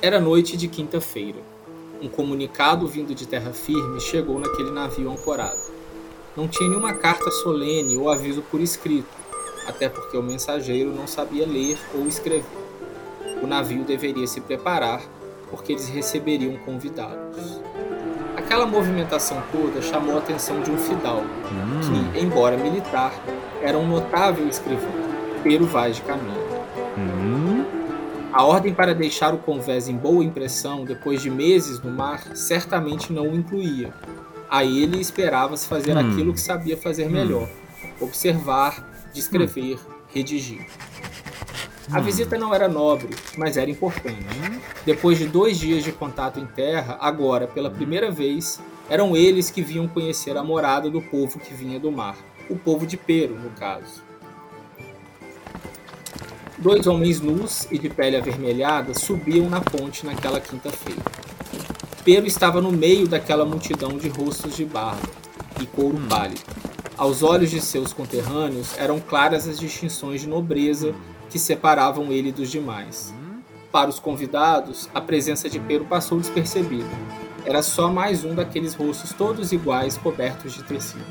Era noite de quinta-feira. Um comunicado vindo de terra firme chegou naquele navio ancorado. Não tinha nenhuma carta solene ou aviso por escrito, até porque o mensageiro não sabia ler ou escrever. O navio deveria se preparar, porque eles receberiam convidados. Aquela movimentação toda chamou a atenção de um fidalgo, hum. que, embora militar, era um notável escrivão, Pero Vaz de Caminho. Hum. A ordem para deixar o convés em boa impressão depois de meses no mar certamente não o incluía. A ele esperava-se fazer hum. aquilo que sabia fazer melhor: observar, descrever, redigir. A visita não era nobre, mas era importante. Depois de dois dias de contato em terra, agora, pela primeira vez, eram eles que vinham conhecer a morada do povo que vinha do mar. O povo de Pero, no caso. Dois homens nus e de pele avermelhada subiam na ponte naquela quinta-feira. Pero estava no meio daquela multidão de rostos de barba e couro pálido. Aos olhos de seus conterrâneos eram claras as distinções de nobreza que separavam ele dos demais. Para os convidados, a presença de Pero passou despercebida. Era só mais um daqueles rostos todos iguais cobertos de tecido.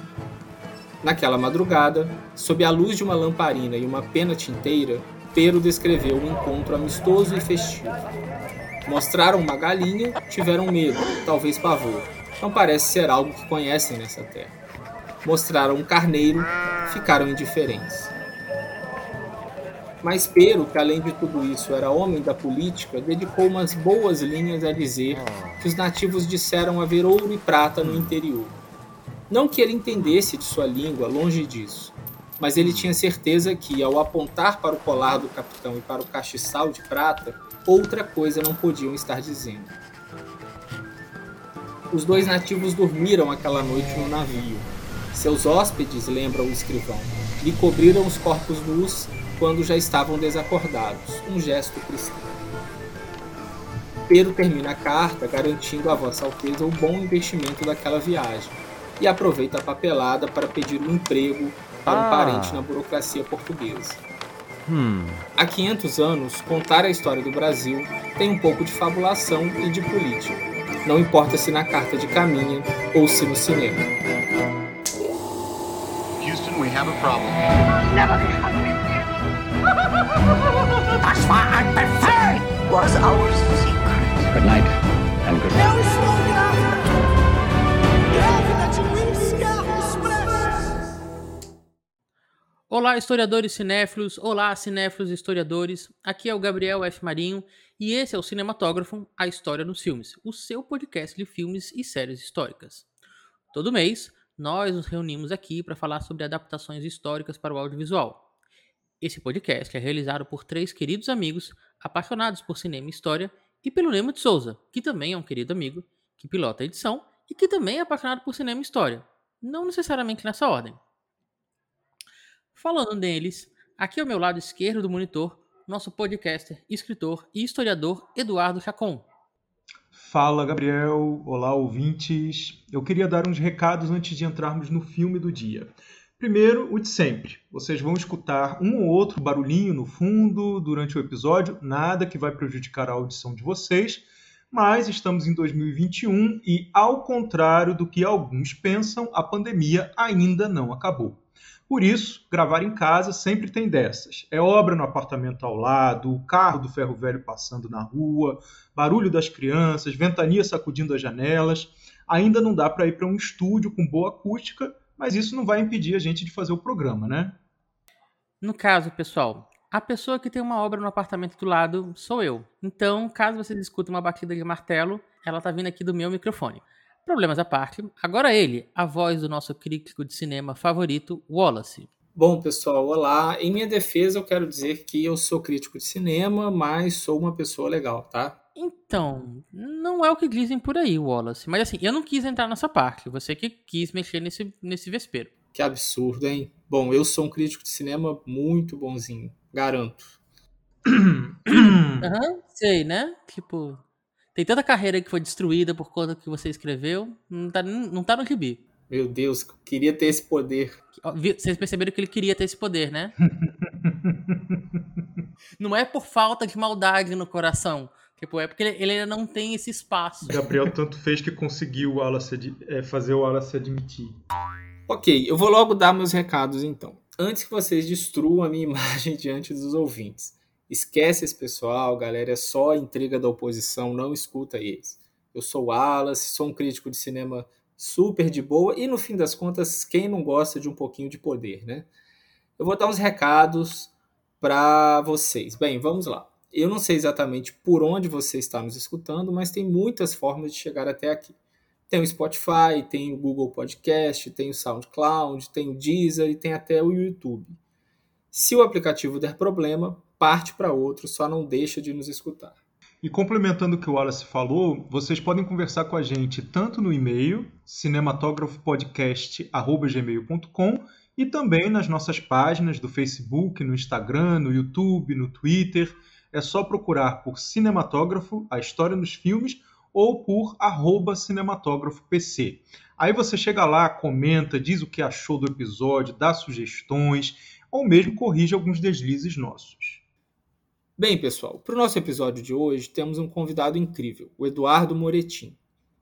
Naquela madrugada, sob a luz de uma lamparina e uma pena tinteira, Pero descreveu um encontro amistoso e festivo. Mostraram uma galinha, tiveram medo, talvez pavor. Não parece ser algo que conhecem nessa terra. Mostraram um carneiro, ficaram indiferentes. Mas Pero, que além de tudo isso era homem da política, dedicou umas boas linhas a dizer que os nativos disseram haver ouro e prata no interior. Não que ele entendesse de sua língua, longe disso, mas ele tinha certeza que, ao apontar para o colar do capitão e para o castiçal de prata, outra coisa não podiam estar dizendo. Os dois nativos dormiram aquela noite no navio. Seus hóspedes, lembra o escrivão, lhe cobriram os corpos nus quando já estavam desacordados, um gesto cristão. Pedro termina a carta garantindo a Vossa Alteza o bom investimento daquela viagem e aproveita a papelada para pedir um emprego para um ah. parente na burocracia portuguesa. Hum. Há 500 anos, contar a história do Brasil tem um pouco de fabulação e de política. Não importa se na carta de caminha ou se no cinema. Houston, we have a problem. Never That's why I prefer was our secret. Good night and good night. Olá, historiadores cinéfilos, olá, cinéfilos historiadores. Aqui é o Gabriel F. Marinho e esse é o Cinematógrafo, a história nos filmes, o seu podcast de filmes e séries históricas. Todo mês, nós nos reunimos aqui para falar sobre adaptações históricas para o audiovisual. Esse podcast é realizado por três queridos amigos apaixonados por cinema e história e pelo Nemo de Souza, que também é um querido amigo, que pilota a edição e que também é apaixonado por cinema e história, não necessariamente nessa ordem. Falando deles, aqui ao meu lado esquerdo do monitor, nosso podcaster, escritor e historiador Eduardo Chacon. Fala, Gabriel. Olá, ouvintes. Eu queria dar uns recados antes de entrarmos no filme do dia. Primeiro, o de sempre. Vocês vão escutar um ou outro barulhinho no fundo durante o episódio, nada que vai prejudicar a audição de vocês, mas estamos em 2021 e, ao contrário do que alguns pensam, a pandemia ainda não acabou. Por isso, gravar em casa sempre tem dessas. É obra no apartamento ao lado, o carro do ferro velho passando na rua, barulho das crianças, ventania sacudindo as janelas. Ainda não dá para ir para um estúdio com boa acústica, mas isso não vai impedir a gente de fazer o programa, né? No caso, pessoal, a pessoa que tem uma obra no apartamento do lado sou eu. Então, caso vocês escutem uma batida de martelo, ela tá vindo aqui do meu microfone. Problemas à parte, agora ele, a voz do nosso crítico de cinema favorito, Wallace. Bom, pessoal, olá. Em minha defesa, eu quero dizer que eu sou crítico de cinema, mas sou uma pessoa legal, tá? Então, não é o que dizem por aí, Wallace. Mas assim, eu não quis entrar nessa parte. Você que quis mexer nesse, nesse vespeiro. Que absurdo, hein? Bom, eu sou um crítico de cinema muito bonzinho. Garanto. Aham, uhum, sei, né? Tipo, tem tanta carreira que foi destruída por conta que você escreveu. Não tá, não tá no gibi. Meu Deus, queria ter esse poder. Vocês perceberam que ele queria ter esse poder, né? não é por falta de maldade no coração Tipo, é porque ele ainda não tem esse espaço. Gabriel tanto fez que conseguiu o Wallace é, fazer o Wallace admitir. Ok, eu vou logo dar meus recados então. Antes que vocês destruam a minha imagem diante dos ouvintes. Esquece esse pessoal, galera, é só intriga da oposição, não escuta eles. Eu sou o Wallace, sou um crítico de cinema super de boa e no fim das contas, quem não gosta de um pouquinho de poder, né? Eu vou dar uns recados para vocês. Bem, vamos lá. Eu não sei exatamente por onde você está nos escutando, mas tem muitas formas de chegar até aqui. Tem o Spotify, tem o Google Podcast, tem o SoundCloud, tem o Deezer e tem até o YouTube. Se o aplicativo der problema, parte para outro, só não deixa de nos escutar. E complementando o que o Wallace falou, vocês podem conversar com a gente tanto no e-mail cinematógrafopodcast@gmail.com e também nas nossas páginas do Facebook, no Instagram, no YouTube, no Twitter. É só procurar por Cinematógrafo, a história nos filmes, ou por arroba cinematógrafopc. Aí você chega lá, comenta, diz o que achou do episódio, dá sugestões, ou mesmo corrige alguns deslizes nossos. Bem, pessoal, para o nosso episódio de hoje temos um convidado incrível, o Eduardo Moretim,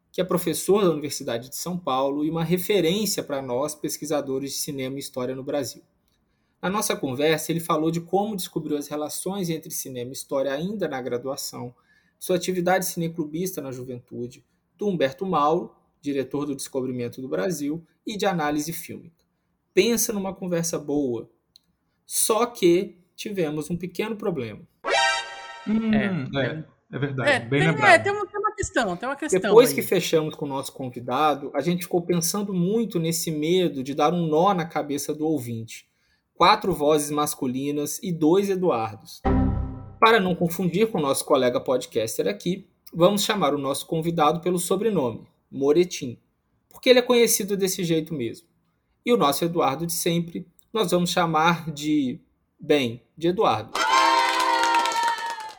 que é professor da Universidade de São Paulo e uma referência para nós pesquisadores de cinema e história no Brasil. Na nossa conversa, ele falou de como descobriu as relações entre cinema e história ainda na graduação, sua atividade cineclubista na juventude, do Humberto Mauro, diretor do Descobrimento do Brasil, e de análise fílmica. Pensa numa conversa boa. Só que tivemos um pequeno problema. Hum, é, é, é, verdade. É, bem tem, lembrado. É, tem, uma, tem uma questão, tem uma questão. Depois aí. que fechamos com o nosso convidado, a gente ficou pensando muito nesse medo de dar um nó na cabeça do ouvinte. Quatro vozes masculinas e dois Eduardos. Para não confundir com o nosso colega podcaster aqui, vamos chamar o nosso convidado pelo sobrenome, Moretim, porque ele é conhecido desse jeito mesmo. E o nosso Eduardo de sempre, nós vamos chamar de, bem, de Eduardo.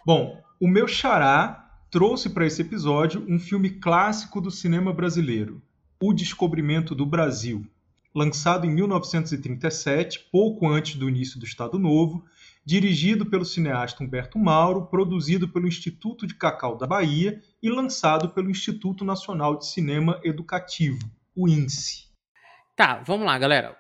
Bom, o meu xará trouxe para esse episódio um filme clássico do cinema brasileiro, O Descobrimento do Brasil, lançado em 1937, pouco antes do início do Estado Novo, dirigido pelo cineasta Humberto Mauro, produzido pelo Instituto de Cacau da Bahia e lançado pelo Instituto Nacional de Cinema Educativo, o INSE. Tá, vamos lá, galera.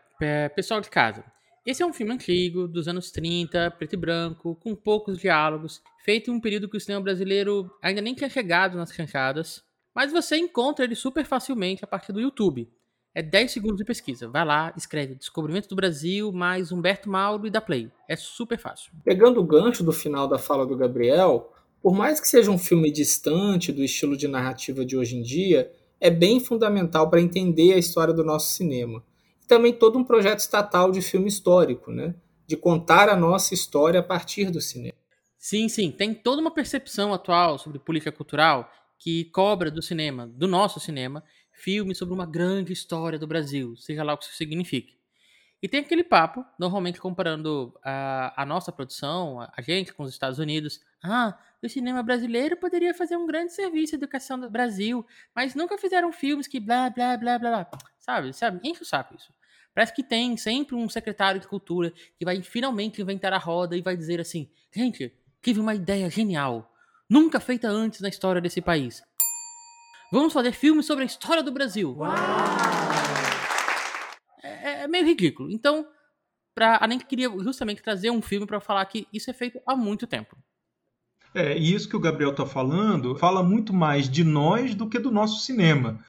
Pessoal de casa, esse é um filme antigo, dos anos 30, preto e branco, com poucos diálogos, feito em um período que o cinema brasileiro ainda nem tinha chegado nas chanchadas, mas você encontra ele super facilmente a partir do YouTube. É 10 segundos de pesquisa. Vai lá, escreve Descobrimento do Brasil, mais Humberto Mauro e da Play. É super fácil. Pegando o gancho do final da fala do Gabriel, por mais que seja um filme distante do estilo de narrativa de hoje em dia, é bem fundamental para entender a história do nosso cinema também todo um projeto estatal de filme histórico, né? De contar a nossa história a partir do cinema. Sim, sim. Tem toda uma percepção atual sobre política cultural que cobra do cinema, do nosso cinema, filmes sobre uma grande história do Brasil, seja lá o que isso signifique. E tem aquele papo, normalmente comparando a, a nossa produção, a, a, gente com os Estados Unidos. Ah, o cinema brasileiro poderia fazer um grande serviço de educação do Brasil, mas nunca fizeram filmes que blá, blá, blá, blá, blá. Sabe, sabe? Enche o saco isso. Parece que tem sempre um secretário de cultura que vai finalmente inventar a roda e vai dizer assim: gente, tive uma ideia genial, nunca feita antes na história desse país. Vamos fazer filmes sobre a história do Brasil. É, é, é, meio ridículo. Então, pra, a nem queria justamente trazer um filme para falar que isso é feito há muito tempo. É, e isso que o Gabriel está falando fala muito mais de nós do que do nosso cinema.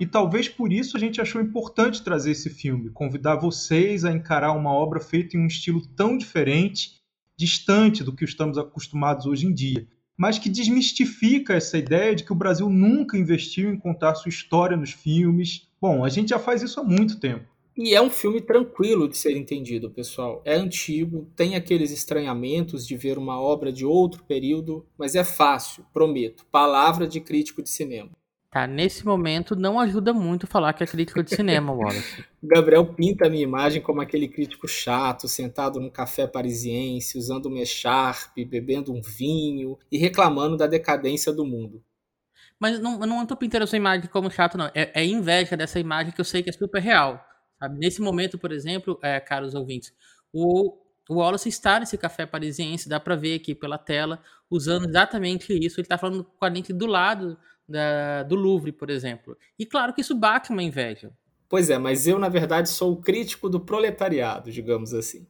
E talvez por isso a gente achou importante trazer esse filme, convidar vocês a encarar uma obra feita em um estilo tão diferente, distante do que estamos acostumados hoje em dia, mas que desmistifica essa ideia de que o Brasil nunca investiu em contar sua história nos filmes. Bom, a gente já faz isso há muito tempo. E é um filme tranquilo de ser entendido, pessoal. É antigo, tem aqueles estranhamentos de ver uma obra de outro período, mas é fácil, prometo. Palavra de crítico de cinema. Tá, nesse momento não ajuda muito falar que é crítico de cinema, Wallace. Gabriel pinta a minha imagem como aquele crítico chato, sentado num café parisiense, usando uma echarpe, bebendo um vinho e reclamando da decadência do mundo. Mas não, eu não tô pintando essa imagem como chato, não. É, é, inveja dessa imagem que eu sei que é super real. Sabe? Nesse momento, por exemplo, é, caros ouvintes, o, o Wallace está nesse café parisiense, dá para ver aqui pela tela, usando exatamente isso. Ele está falando com a lente do lado da, do Louvre, por exemplo. E claro que isso bate uma inveja. Pois é, mas eu, na verdade, sou o crítico do proletariado, digamos assim.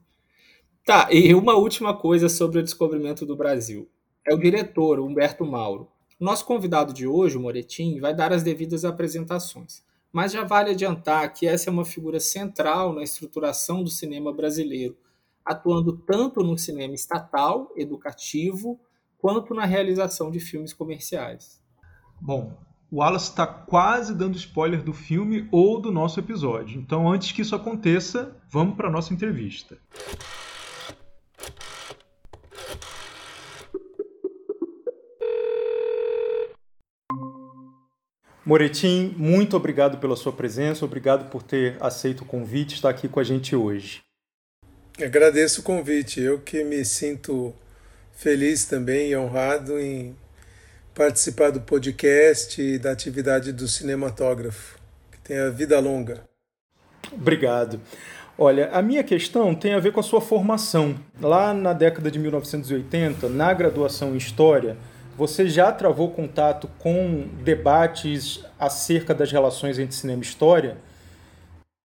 Tá, e uma última coisa sobre o descobrimento do Brasil. É o diretor, Humberto Mauro. Nosso convidado de hoje, o Moretim, vai dar as devidas apresentações. Mas já vale adiantar que essa é uma figura central na estruturação do cinema brasileiro, atuando tanto no cinema estatal, educativo, quanto na realização de filmes comerciais. Bom, o Wallace está quase dando spoiler do filme ou do nosso episódio. Então, antes que isso aconteça, vamos para a nossa entrevista. Moretim, muito obrigado pela sua presença, obrigado por ter aceito o convite, estar aqui com a gente hoje. Agradeço o convite, eu que me sinto feliz também e honrado em participar do podcast e da atividade do cinematógrafo. Que tenha vida longa. Obrigado. Olha, a minha questão tem a ver com a sua formação. Lá na década de 1980, na graduação em História, você já travou contato com debates acerca das relações entre cinema e história?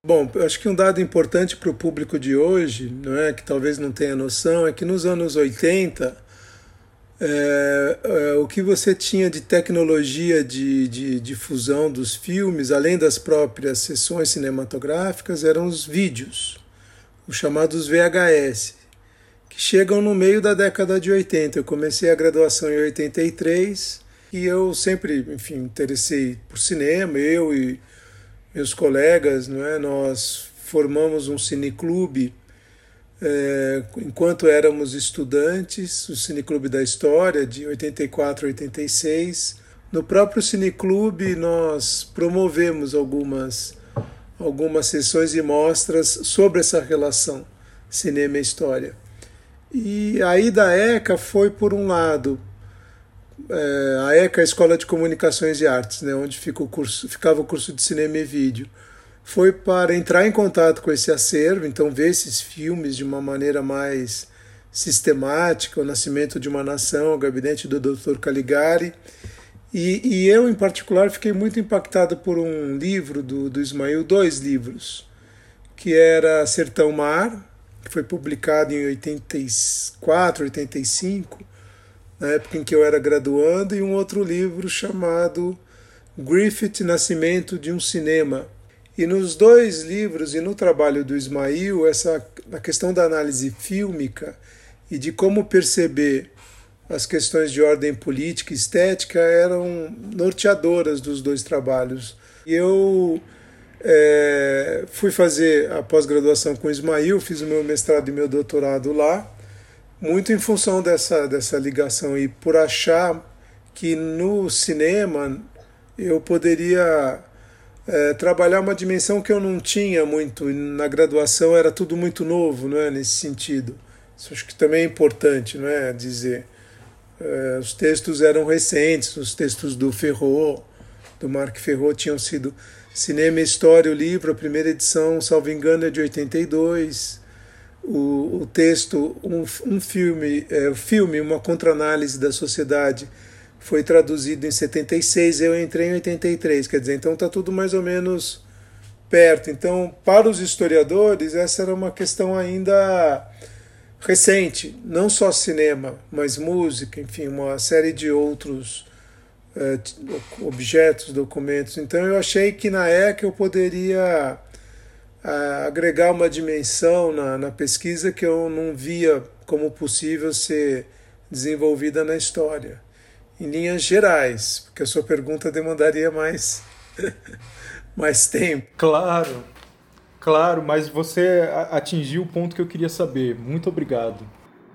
Bom, eu acho que um dado importante para o público de hoje, não é, que talvez não tenha noção, é que nos anos 80 é, é, o que você tinha de tecnologia de, de difusão dos filmes, além das próprias sessões cinematográficas, eram os vídeos, os chamados VHS que chegam no meio da década de 80. Eu comecei a graduação em 83 e eu sempre, enfim, interessei por cinema, eu e meus colegas, não é? Nós formamos um cineclube é, enquanto éramos estudantes, o Cineclube da História, de 84 a 86. No próprio cineclube, nós promovemos algumas, algumas sessões e mostras sobre essa relação cinema e história. E aí da ECA foi, por um lado, é, a ECA, a Escola de Comunicações e Artes, né, onde fica o curso, ficava o curso de cinema e vídeo, foi para entrar em contato com esse acervo, então ver esses filmes de uma maneira mais sistemática, o Nascimento de uma Nação, o Gabinete do Dr. Caligari, e, e, eu, em particular, fiquei muito impactado por um livro do, do Ismael, dois livros, que era Sertão Mar, que foi publicado em 84, 85, na época em que eu era graduando, e um outro livro chamado Griffith Nascimento de um Cinema. E nos dois livros e no trabalho do Ismail, essa a questão da análise fílmica e de como perceber as questões de ordem política e estética eram norteadoras dos dois trabalhos. E eu é, fui fazer a pós-graduação com Ismail, fiz o meu mestrado e meu doutorado lá, muito em função dessa, dessa ligação e por achar que no cinema eu poderia é, trabalhar uma dimensão que eu não tinha muito, na graduação era tudo muito novo, não é, nesse sentido. Isso acho que também é importante, não é, dizer. É, os textos eram recentes, os textos do Ferro, do Marc Ferro, tinham sido Cinema História, o livro, a primeira edição, salvo engano, é de 82. O, o texto, um, um filme, é, filme, uma contraanálise da sociedade, foi traduzido em 76, eu entrei em 83, quer dizer, então está tudo mais ou menos perto. Então, para os historiadores, essa era uma questão ainda recente, não só cinema, mas música, enfim, uma série de outros é, objetos, documentos. Então eu achei que na ECA eu poderia é, agregar uma dimensão na, na pesquisa que eu não via como possível ser desenvolvida na história. Em linhas gerais, porque a sua pergunta demandaria mais, mais tempo. Claro, claro, mas você atingiu o ponto que eu queria saber. Muito obrigado.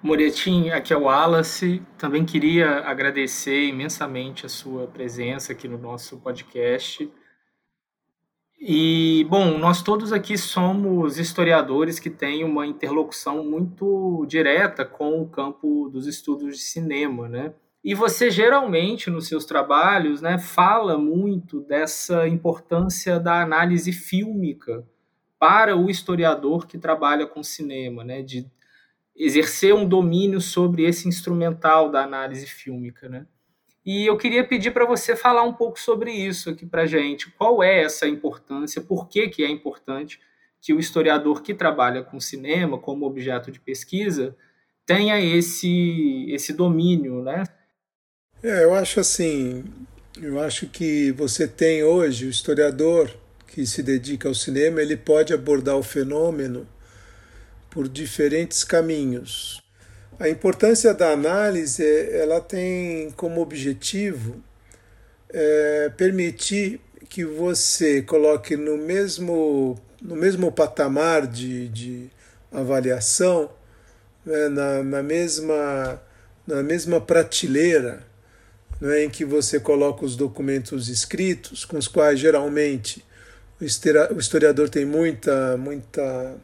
Moretim, aqui é o Wallace. Também queria agradecer imensamente a sua presença aqui no nosso podcast. E, bom, nós todos aqui somos historiadores que têm uma interlocução muito direta com o campo dos estudos de cinema, né? E você geralmente nos seus trabalhos, né, fala muito dessa importância da análise fílmica para o historiador que trabalha com cinema, né, de exercer um domínio sobre esse instrumental da análise fílmica, né? E eu queria pedir para você falar um pouco sobre isso aqui para gente. Qual é essa importância? Por que, que é importante que o historiador que trabalha com cinema como objeto de pesquisa tenha esse, esse domínio, né? É, eu acho assim, eu acho que você tem hoje o historiador que se dedica ao cinema, ele pode abordar o fenômeno por diferentes caminhos. A importância da análise, ela tem como objetivo é, permitir que você coloque no mesmo, no mesmo patamar de, de avaliação, né, na, na, mesma, na mesma prateleira né, em que você coloca os documentos escritos, com os quais geralmente o historiador tem muita, muita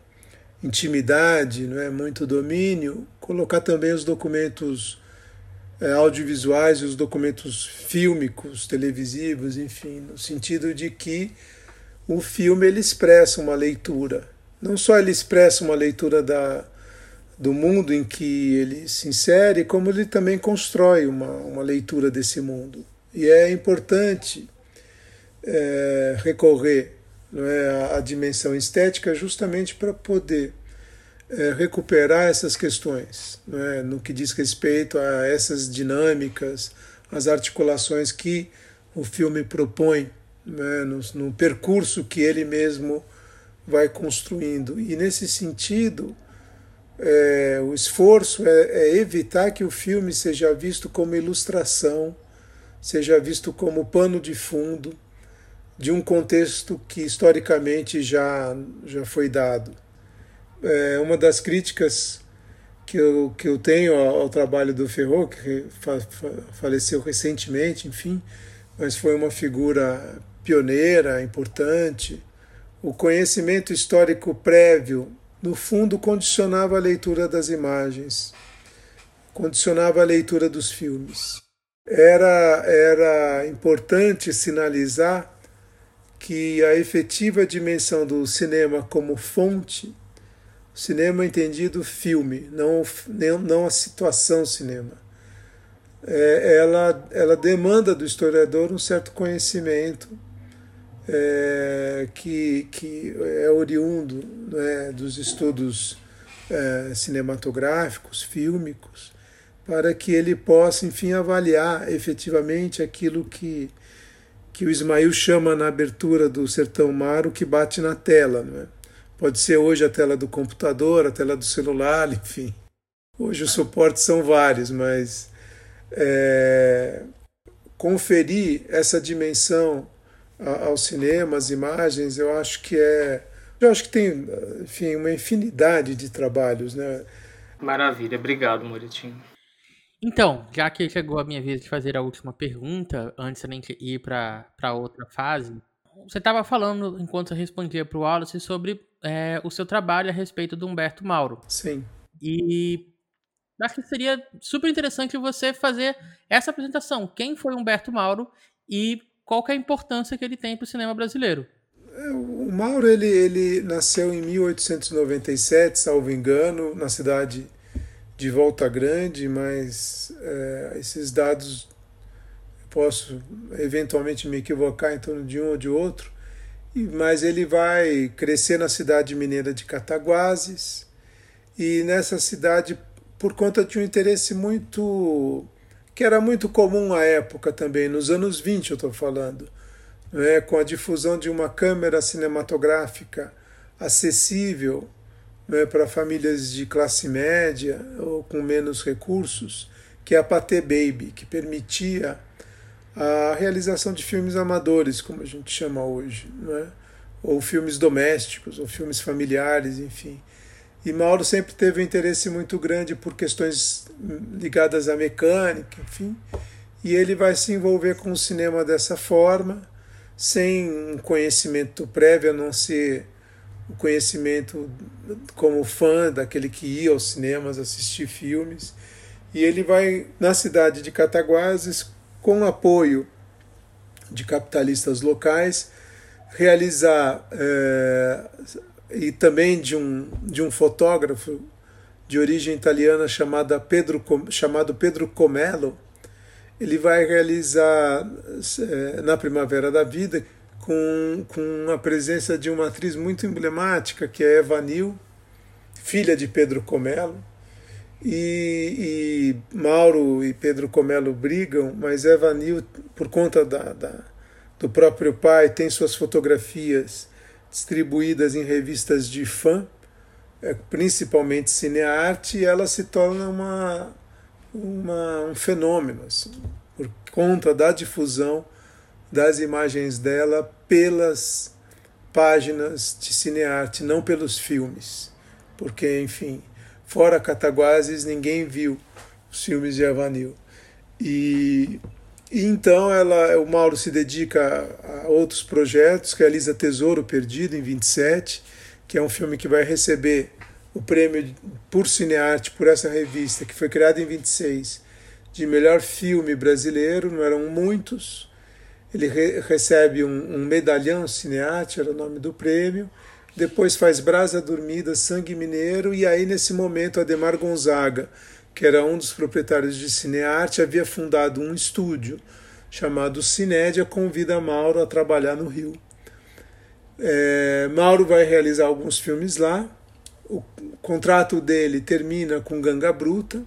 intimidade, não é muito domínio, colocar também os documentos é, audiovisuais e os documentos fílmicos, televisivos, enfim, no sentido de que o filme ele expressa uma leitura. Não só ele expressa uma leitura da, do mundo em que ele se insere, como ele também constrói uma, uma leitura desse mundo. E é importante é, recorrer é, a, dimensão estética justamente para poder é, recuperar essas questões, é, no que diz respeito a essas dinâmicas, as articulações que o filme propõe né, no, no percurso que ele mesmo vai construindo. E nesse sentido, é, o esforço é, é, evitar que o filme seja visto como ilustração, seja visto como pano de fundo, de um contexto que historicamente já, já foi dado. É uma das críticas que eu, que eu tenho ao, ao trabalho do Ferro, que fa, fa, faleceu recentemente, enfim, mas foi uma figura pioneira, importante. O conhecimento histórico prévio, no fundo, condicionava a leitura das imagens, condicionava a leitura dos filmes. Era, era importante sinalizar que a efetiva dimensão do cinema como fonte, cinema entendido filme, não, não a situação cinema, é, ela, ela demanda do historiador um certo conhecimento é, que, que é oriundo né, dos estudos é, cinematográficos, fílmicos, para que ele possa, enfim, avaliar efetivamente aquilo que que o Ismail chama na abertura do Sertão Mar o que bate na tela. Não é? Pode ser hoje a tela do computador, a tela do celular, enfim. Hoje os suportes são vários, mas é, conferir essa dimensão ao cinema, às imagens, eu acho que é. Eu acho que tem, enfim, uma infinidade de trabalhos, né? Maravilha, obrigado, Moritinho. Então, já que chegou a minha vez de fazer a última pergunta, antes de gente ir para outra fase, você estava falando, enquanto você respondia para o Wallace, sobre é, o seu trabalho a respeito do Humberto Mauro. Sim. E acho que seria super interessante você fazer essa apresentação. Quem foi Humberto Mauro e qual é a importância que ele tem para o cinema brasileiro? É, o Mauro ele, ele nasceu em 1897, salvo engano, na cidade de volta grande, mas é, esses dados posso eventualmente me equivocar em torno de um ou de outro, mas ele vai crescer na cidade mineira de Cataguases e nessa cidade por conta de um interesse muito que era muito comum à época também, nos anos 20 eu estou falando, né, com a difusão de uma câmera cinematográfica acessível né, para famílias de classe média ou com menos recursos, que é a Pathé Baby, que permitia a realização de filmes amadores, como a gente chama hoje, né? ou filmes domésticos, ou filmes familiares, enfim. E Mauro sempre teve um interesse muito grande por questões ligadas à mecânica, enfim, e ele vai se envolver com o cinema dessa forma, sem um conhecimento prévio, a não ser o conhecimento como fã daquele que ia aos cinemas assistir filmes. E ele vai na cidade de Cataguases, com apoio de capitalistas locais, realizar, é, e também de um, de um fotógrafo, de origem italiana chamada Pedro, chamado Pedro Comello, ele vai realizar é, na Primavera da Vida com, com a presença de uma atriz muito emblemática, que é Eva Nil, filha de Pedro Comello. E, e Mauro e Pedro Comello brigam, mas Eva Nil, por conta da, da, do próprio pai, tem suas fotografias distribuídas em revistas de fã, principalmente cinearte, ela se torna uma, uma, um fenômeno, assim, por conta da difusão das imagens dela pelas páginas de cinearte, não pelos filmes. Porque, enfim, fora Cataguases, ninguém viu os filmes de Avanil. E, e então ela, o Mauro se dedica a, outros projetos, realiza Tesouro Perdido em 27, que é um filme que vai receber o prêmio por cinearte por essa revista, que foi criada em 26, de melhor filme brasileiro, não eram muitos. Ele re recebe um, um, medalhão cinearte, era o nome do prêmio. Depois faz Brasa Dormida, Sangue Mineiro, e aí nesse momento Ademar Gonzaga, que era um dos proprietários de Cinearte, havia fundado um estúdio chamado Cinédia, convida Mauro a trabalhar no Rio. É, Mauro vai realizar alguns filmes lá, o contrato dele termina com Ganga Bruta,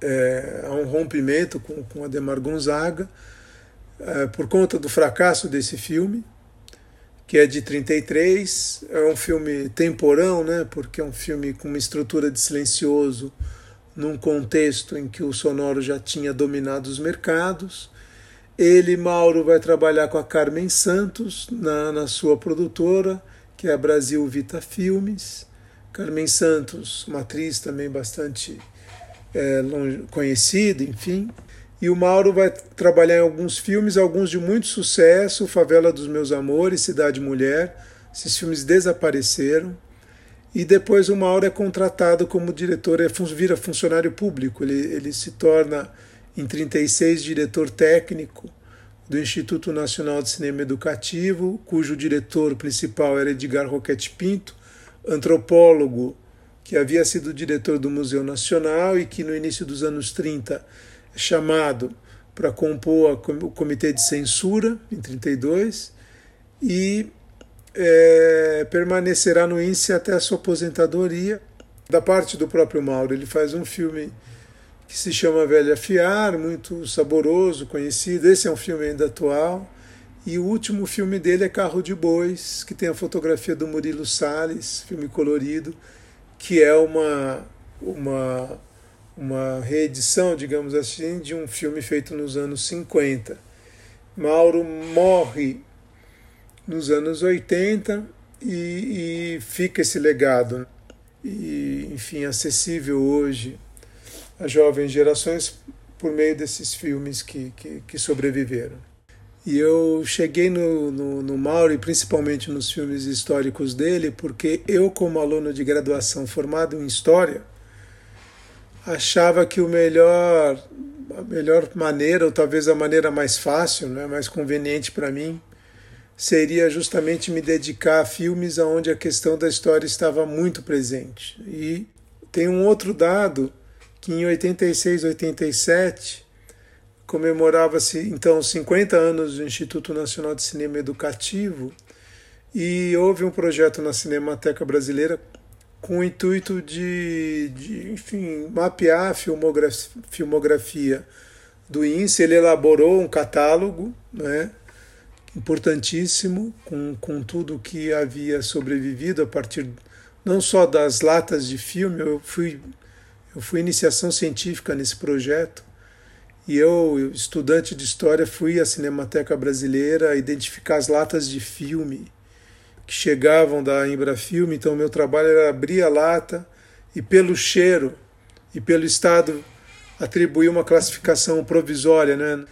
é, há um rompimento com, com Ademar Gonzaga, é, por conta do fracasso desse filme, que é de 33, é um filme temporão, né, porque é um filme com uma estrutura de silencioso, num contexto em que o sonoro já tinha dominado os mercados. Ele, Mauro, vai trabalhar com a Carmen Santos na, na sua produtora, que é a Brasil Vita Filmes. Carmen Santos, uma atriz também bastante é, conhecida, enfim. E o Mauro vai trabalhar em alguns filmes, alguns de muito sucesso, Favela dos Meus Amores, Cidade Mulher. Esses filmes desapareceram. E depois o Mauro é contratado como diretor, é, vira funcionário público. Ele, ele se torna, em 36, diretor técnico do Instituto Nacional de Cinema Educativo, cujo diretor principal era Edgar Roquete Pinto, antropólogo que havia sido diretor do Museu Nacional e que no início dos anos 30 é chamado para compor o Comitê de Censura, em 32, e é, permanecerá no INSE até a sua aposentadoria. Da parte do próprio Mauro, ele faz um filme que se chama Velha Fiar, muito saboroso, conhecido. Esse é um filme ainda atual. E o último filme dele é Carro de Bois, que tem a fotografia do Murilo Salles, filme colorido, que é uma, uma, uma reedição, digamos assim, de um filme feito nos anos 50. Mauro morre nos anos 80 e, e fica esse legado. E, enfim, acessível hoje as jovens gerações por meio desses filmes que, que, que sobreviveram. E eu cheguei no, no, no Mauro, principalmente nos filmes históricos dele, porque eu, como aluno de graduação formado em História, achava que o melhor, a melhor maneira, ou talvez a maneira mais fácil, né, mais conveniente para mim, seria justamente me dedicar a filmes onde a questão da história estava muito presente. E tem um outro dado que em 86, 87 comemorava-se então 50 anos do Instituto Nacional de Cinema Educativo e houve um projeto na Cinemateca Brasileira com o intuito de, de enfim, mapear a filmografia, filmografia do INSE. Ele elaborou um catálogo né, importantíssimo com, com tudo que havia sobrevivido a partir não só das latas de filme, eu fui eu fui iniciação científica nesse projeto e eu, estudante de história, fui à Cinemateca Brasileira identificar as latas de filme que chegavam da Embrafilme. Então, meu trabalho era abrir a lata e, pelo cheiro e pelo estado, atribuir uma classificação provisória, né?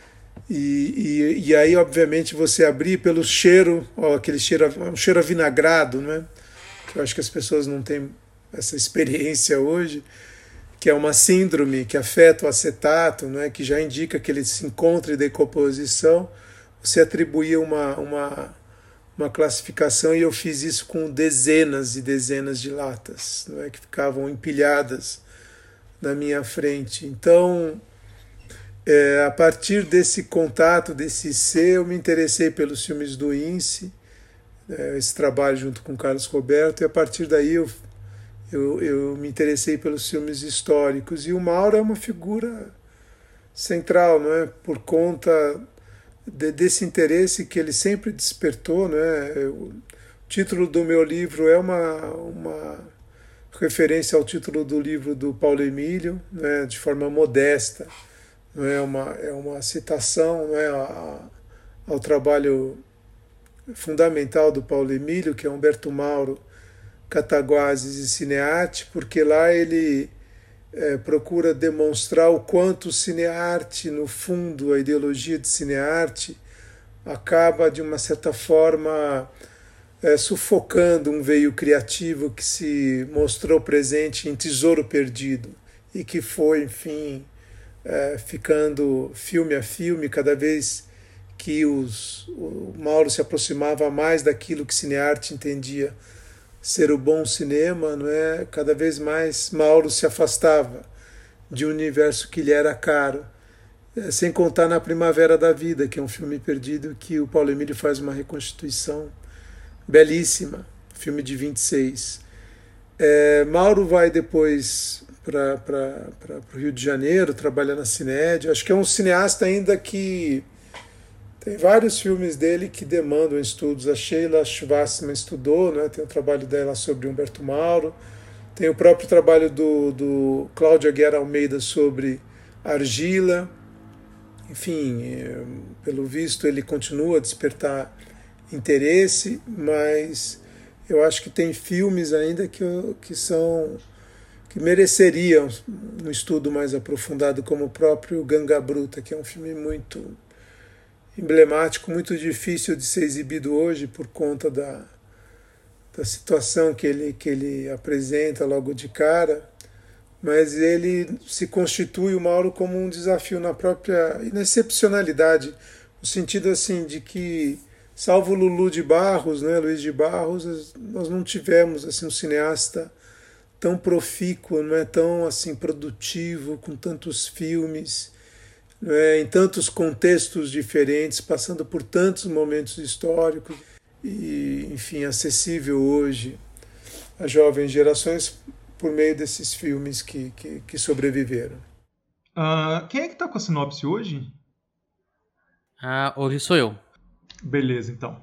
E, e, e aí, obviamente, você abrir pelo cheiro, ó, aquele cheiro, um cheiro avinagrado, né? Que eu acho que as pessoas não têm essa experiência hoje que é uma síndrome que afeta o acetato, né, que já indica que ele se encontra em decomposição, você atribuía uma, uma, uma classificação e eu fiz isso com dezenas e dezenas de latas, não é? Que ficavam empilhadas na minha frente. Então, é, a partir desse contato, desse ser, eu me interessei pelos filmes do INSE, é, esse trabalho junto com Carlos Roberto, e a partir daí eu, eu, eu me interessei pelos filmes históricos. E o Mauro é uma figura central, não é? Por conta de, desse interesse que ele sempre despertou, né? O título do meu livro é uma, uma referência ao título do livro do Paulo Emílio, né? De forma modesta, não é uma é uma citação, não é a, ao trabalho fundamental do Paulo Emílio, que é Humberto Mauro, Cataguases e Cinearte, porque lá ele é, procura demonstrar o quanto o cinearte, no fundo, a ideologia de cinearte, acaba, de uma certa forma, é, sufocando um veio criativo que se mostrou presente em Tesouro Perdido e que foi, enfim, é, ficando filme a filme, cada vez que os, o Mauro se aproximava mais daquilo que cinearte entendia ser o bom cinema, não é? Cada vez mais Mauro se afastava de um universo que lhe era caro. É, sem contar na Primavera da Vida, que é um filme perdido que o Paulo Emílio faz uma reconstituição belíssima, filme de 26. É, Mauro vai depois para o Rio de Janeiro, trabalha na Cinédia. Acho que é um cineasta ainda que tem vários filmes dele que demandam estudos. A Sheila Schwarzman estudou, né? tem o trabalho dela sobre Humberto Mauro, tem o próprio trabalho do, do Cláudio Aguiar Almeida sobre argila. Enfim, é, pelo visto ele continua a despertar interesse, mas eu acho que tem filmes ainda que, que são que mereceriam um estudo mais aprofundado, como o próprio Ganga Bruta, que é um filme muito emblemático, muito difícil de ser exibido hoje por conta da, da situação que ele, que ele apresenta logo de cara, mas ele se constitui o Mauro como um desafio na própria inexcepcionalidade, no sentido assim de que, salvo Lulu de Barros, né, Luiz de Barros, nós não tivemos assim um cineasta tão profícuo, não é tão assim produtivo, com tantos filmes é, em tantos contextos diferentes, passando por tantos momentos históricos e, enfim, acessível hoje às jovens gerações por meio desses filmes que, que, que sobreviveram. Uh, quem é que está com a sinopse hoje? Ah, hoje sou eu. Beleza, então.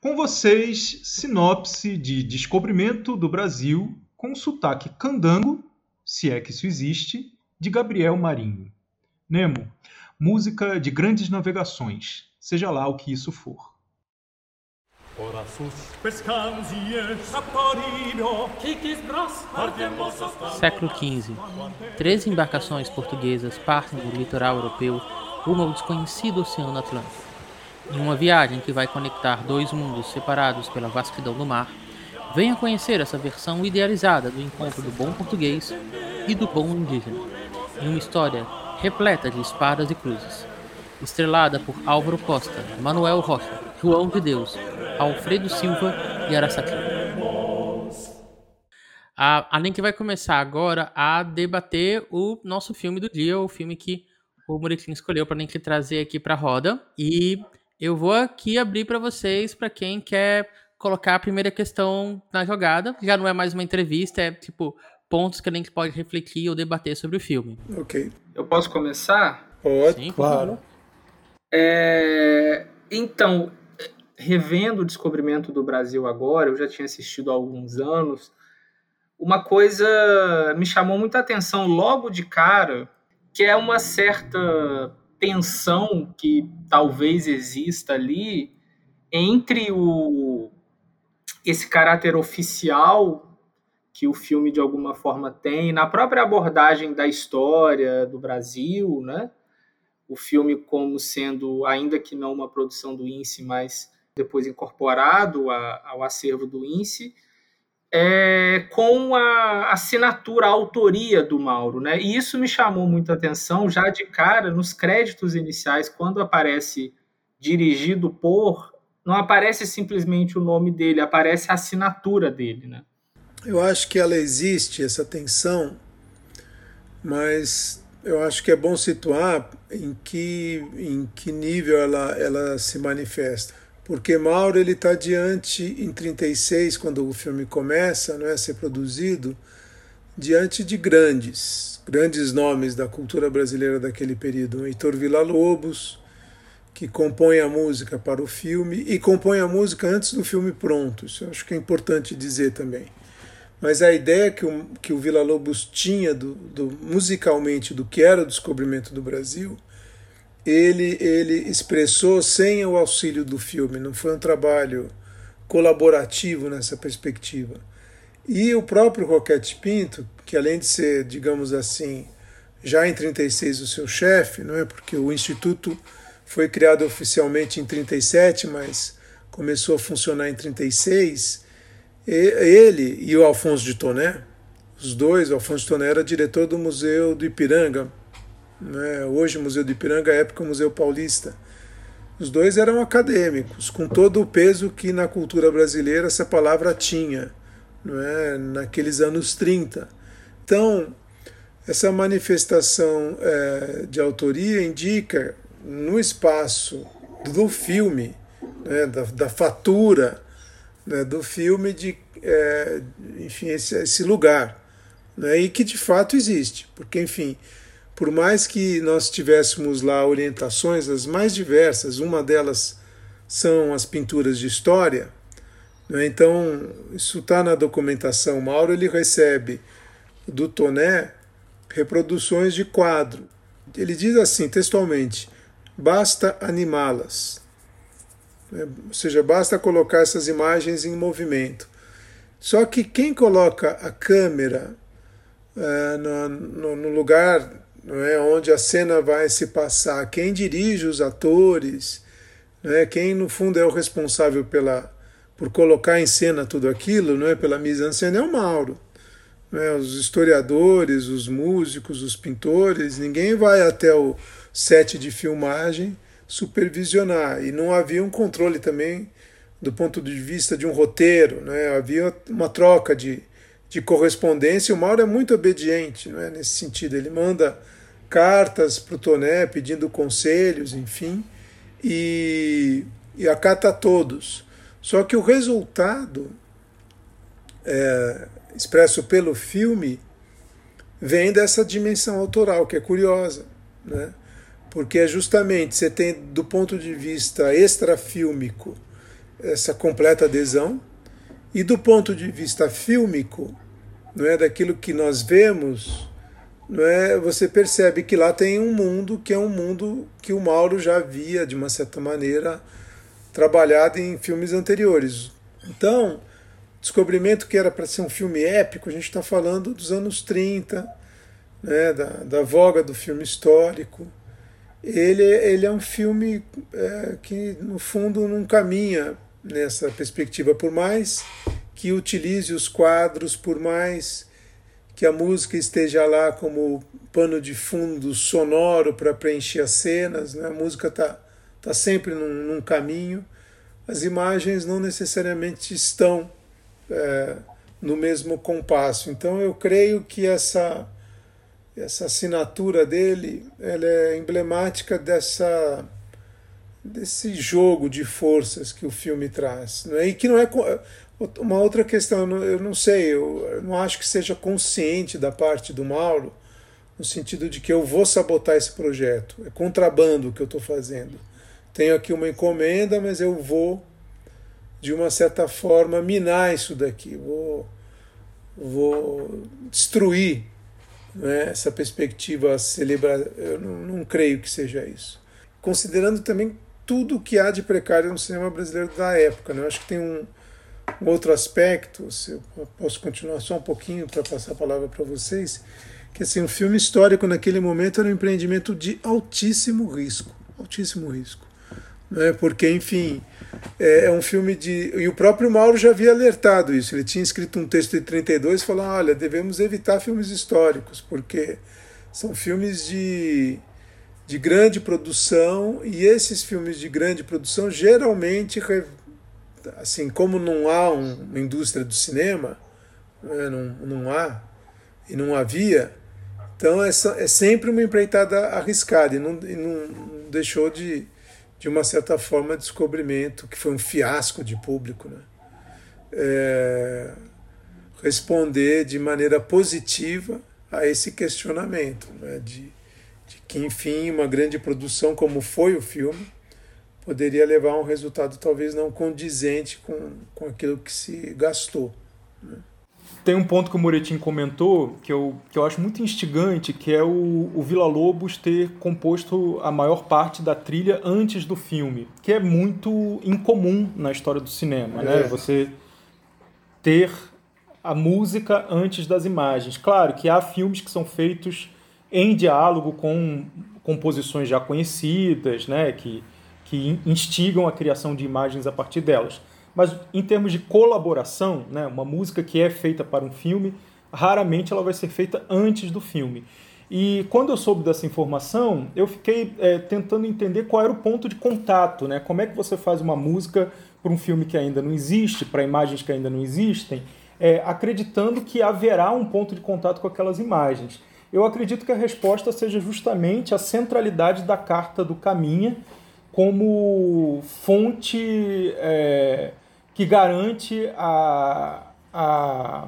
Com vocês, sinopse de Descobrimento do Brasil com sotaque candango, se é que isso existe, de Gabriel Marinho. Nemo, música de grandes navegações, seja lá o que isso for. Século XV. Três embarcações portuguesas partem do litoral europeu rumo ao desconhecido Oceano Atlântico. Em uma viagem que vai conectar dois mundos separados pela vastidão do mar, venha conhecer essa versão idealizada do encontro do bom português e do bom indígena. Em uma história repleta de espadas e cruzes. Estrelada por Álvaro Costa, Manuel Rocha, João de Deus, Alfredo Silva e Arasaki. A, a Link vai começar agora a debater o nosso filme do dia, o filme que o Muriquinho escolheu para Link trazer aqui para a roda. E eu vou aqui abrir para vocês, para quem quer colocar a primeira questão na jogada. Já não é mais uma entrevista, é tipo pontos que a gente pode refletir ou debater sobre o filme. Ok. Eu posso começar? Pode, Sim, claro. É... Então, revendo o descobrimento do Brasil agora, eu já tinha assistido há alguns anos, uma coisa me chamou muita atenção logo de cara, que é uma certa tensão que talvez exista ali entre o esse caráter oficial que o filme de alguma forma tem, na própria abordagem da história do Brasil, né? O filme como sendo, ainda que não uma produção do INSE, mas depois incorporado a, ao acervo do INSE, é, com a assinatura, a autoria do Mauro, né? E isso me chamou muita atenção já de cara nos créditos iniciais, quando aparece dirigido por, não aparece simplesmente o nome dele, aparece a assinatura dele, né? Eu acho que ela existe, essa tensão, mas eu acho que é bom situar em que, em que nível ela, ela se manifesta. Porque Mauro ele está diante, em 36, quando o filme começa não é, a ser produzido, diante de grandes, grandes nomes da cultura brasileira daquele período. Heitor Villa-Lobos, que compõe a música para o filme e compõe a música antes do filme pronto. Isso eu acho que é importante dizer também. Mas a ideia que o, que o Vila Lobos tinha do, do, musicalmente do que era o descobrimento do Brasil, ele, ele expressou sem o auxílio do filme. Não foi um trabalho colaborativo nessa perspectiva. E o próprio Roquete Pinto, que além de ser, digamos assim, já em 36 o seu chefe, não é? Porque o instituto foi criado oficialmente em 37, mas começou a funcionar em 36 ele e o Alfonso de Toné, os dois, o Alfonso de Toné era diretor do Museu do Ipiranga, né? hoje o Museu do Ipiranga, época Museu Paulista. Os dois eram acadêmicos, com todo o peso que na cultura brasileira essa palavra tinha, não é? naqueles anos 30. Então, essa manifestação é, de autoria indica, no espaço do filme, né? da, da fatura, né, do filme de é, enfim esse, esse lugar né, e que de fato existe. Porque enfim por mais que nós tivéssemos lá orientações as mais diversas uma delas são as pinturas de história né, então isso está na documentação. Mauro ele recebe do Toné reproduções de quadro. Ele diz assim textualmente basta animá-las? Ou seja, basta colocar essas imagens em movimento. Só que quem coloca a câmera é, no, no, no, lugar é, onde a cena vai se passar, quem dirige os atores, é, quem no fundo é o responsável pela, por colocar em cena tudo aquilo, não é, pela mise-en-scène, é o Mauro. É, os historiadores, os músicos, os pintores, ninguém vai até o set de filmagem supervisionar. E não havia um controle também do ponto de vista de um roteiro, né? havia uma troca de, de correspondência. O Mauro é muito obediente né? nesse sentido. Ele manda cartas para o Toné pedindo conselhos, enfim, e, e acata todos. Só que o resultado é, expresso pelo filme vem dessa dimensão autoral, que é curiosa. Né? Porque é justamente você tem, do ponto de vista extrafílmico, essa completa adesão, e do ponto de vista fílmico, não é daquilo que nós vemos, não é? Você percebe que lá tem um mundo que é um mundo que o Mauro já havia de uma certa maneira trabalhado em filmes anteriores. Então, descobrimento que era para ser um filme épico, a gente está falando dos anos 30, né, da, da voga do filme histórico ele, ele é um filme é, que, no fundo, não caminha nessa perspectiva, por mais que utilize os quadros, por mais que a música esteja lá como pano de fundo sonoro para preencher as cenas, né? a música está tá sempre num, num, caminho, as imagens não necessariamente estão é, no mesmo compasso. Então eu creio que essa essa assinatura dele ela é emblemática dessa desse jogo de forças que o filme traz né? e que não é uma outra questão eu não sei eu não acho que seja consciente da parte do Mauro no sentido de que eu vou sabotar esse projeto é contrabando o que eu estou fazendo tenho aqui uma encomenda mas eu vou de uma certa forma minar isso daqui vou vou destruir né, essa perspectiva celebrar, eu não, não creio que seja isso. Considerando também tudo o que há de precário no cinema brasileiro da época. Né? Eu acho que tem um, um outro aspecto, se eu posso continuar só um pouquinho para passar a palavra para vocês, que assim, um filme histórico naquele momento era um empreendimento de altíssimo risco, altíssimo risco. Né? Porque, enfim, é, é, um filme de. E o próprio Mauro já havia alertado isso. Ele tinha escrito um texto de 32 falando: olha, devemos evitar filmes históricos, porque são filmes de, de grande produção e esses filmes de grande produção geralmente assim, como não há uma indústria do cinema, né, não, não há e não havia, então é, é sempre uma empreitada arriscada e não, e não deixou de, de uma certa forma, descobrimento, que foi um fiasco de público, né? É, responder de maneira positiva a esse questionamento, né? de, de que, enfim, uma grande produção como foi o filme poderia levar a um resultado talvez não condizente com, com aquilo que se gastou. Tem um ponto que o Moretin comentou que eu, que eu acho muito instigante, que é o, o Vila Lobos ter composto a maior parte da trilha antes do filme, que é muito incomum na história do cinema, né? é. né? Você ter a música antes das imagens. Claro que há filmes que são feitos em diálogo com composições já conhecidas, né? Que, que instigam a criação de imagens a partir delas. Mas em termos de colaboração, né, uma música que é feita para um filme, raramente ela vai ser feita antes do filme. E quando eu soube dessa informação, eu fiquei é, tentando entender qual era o ponto de contato, né? Como é que você faz uma música para um filme que ainda não existe, para imagens que ainda não existem, é, acreditando que haverá um ponto de contato com aquelas imagens. Eu acredito que a resposta seja justamente a centralidade da carta do Caminha como fonte é, que garante a, a,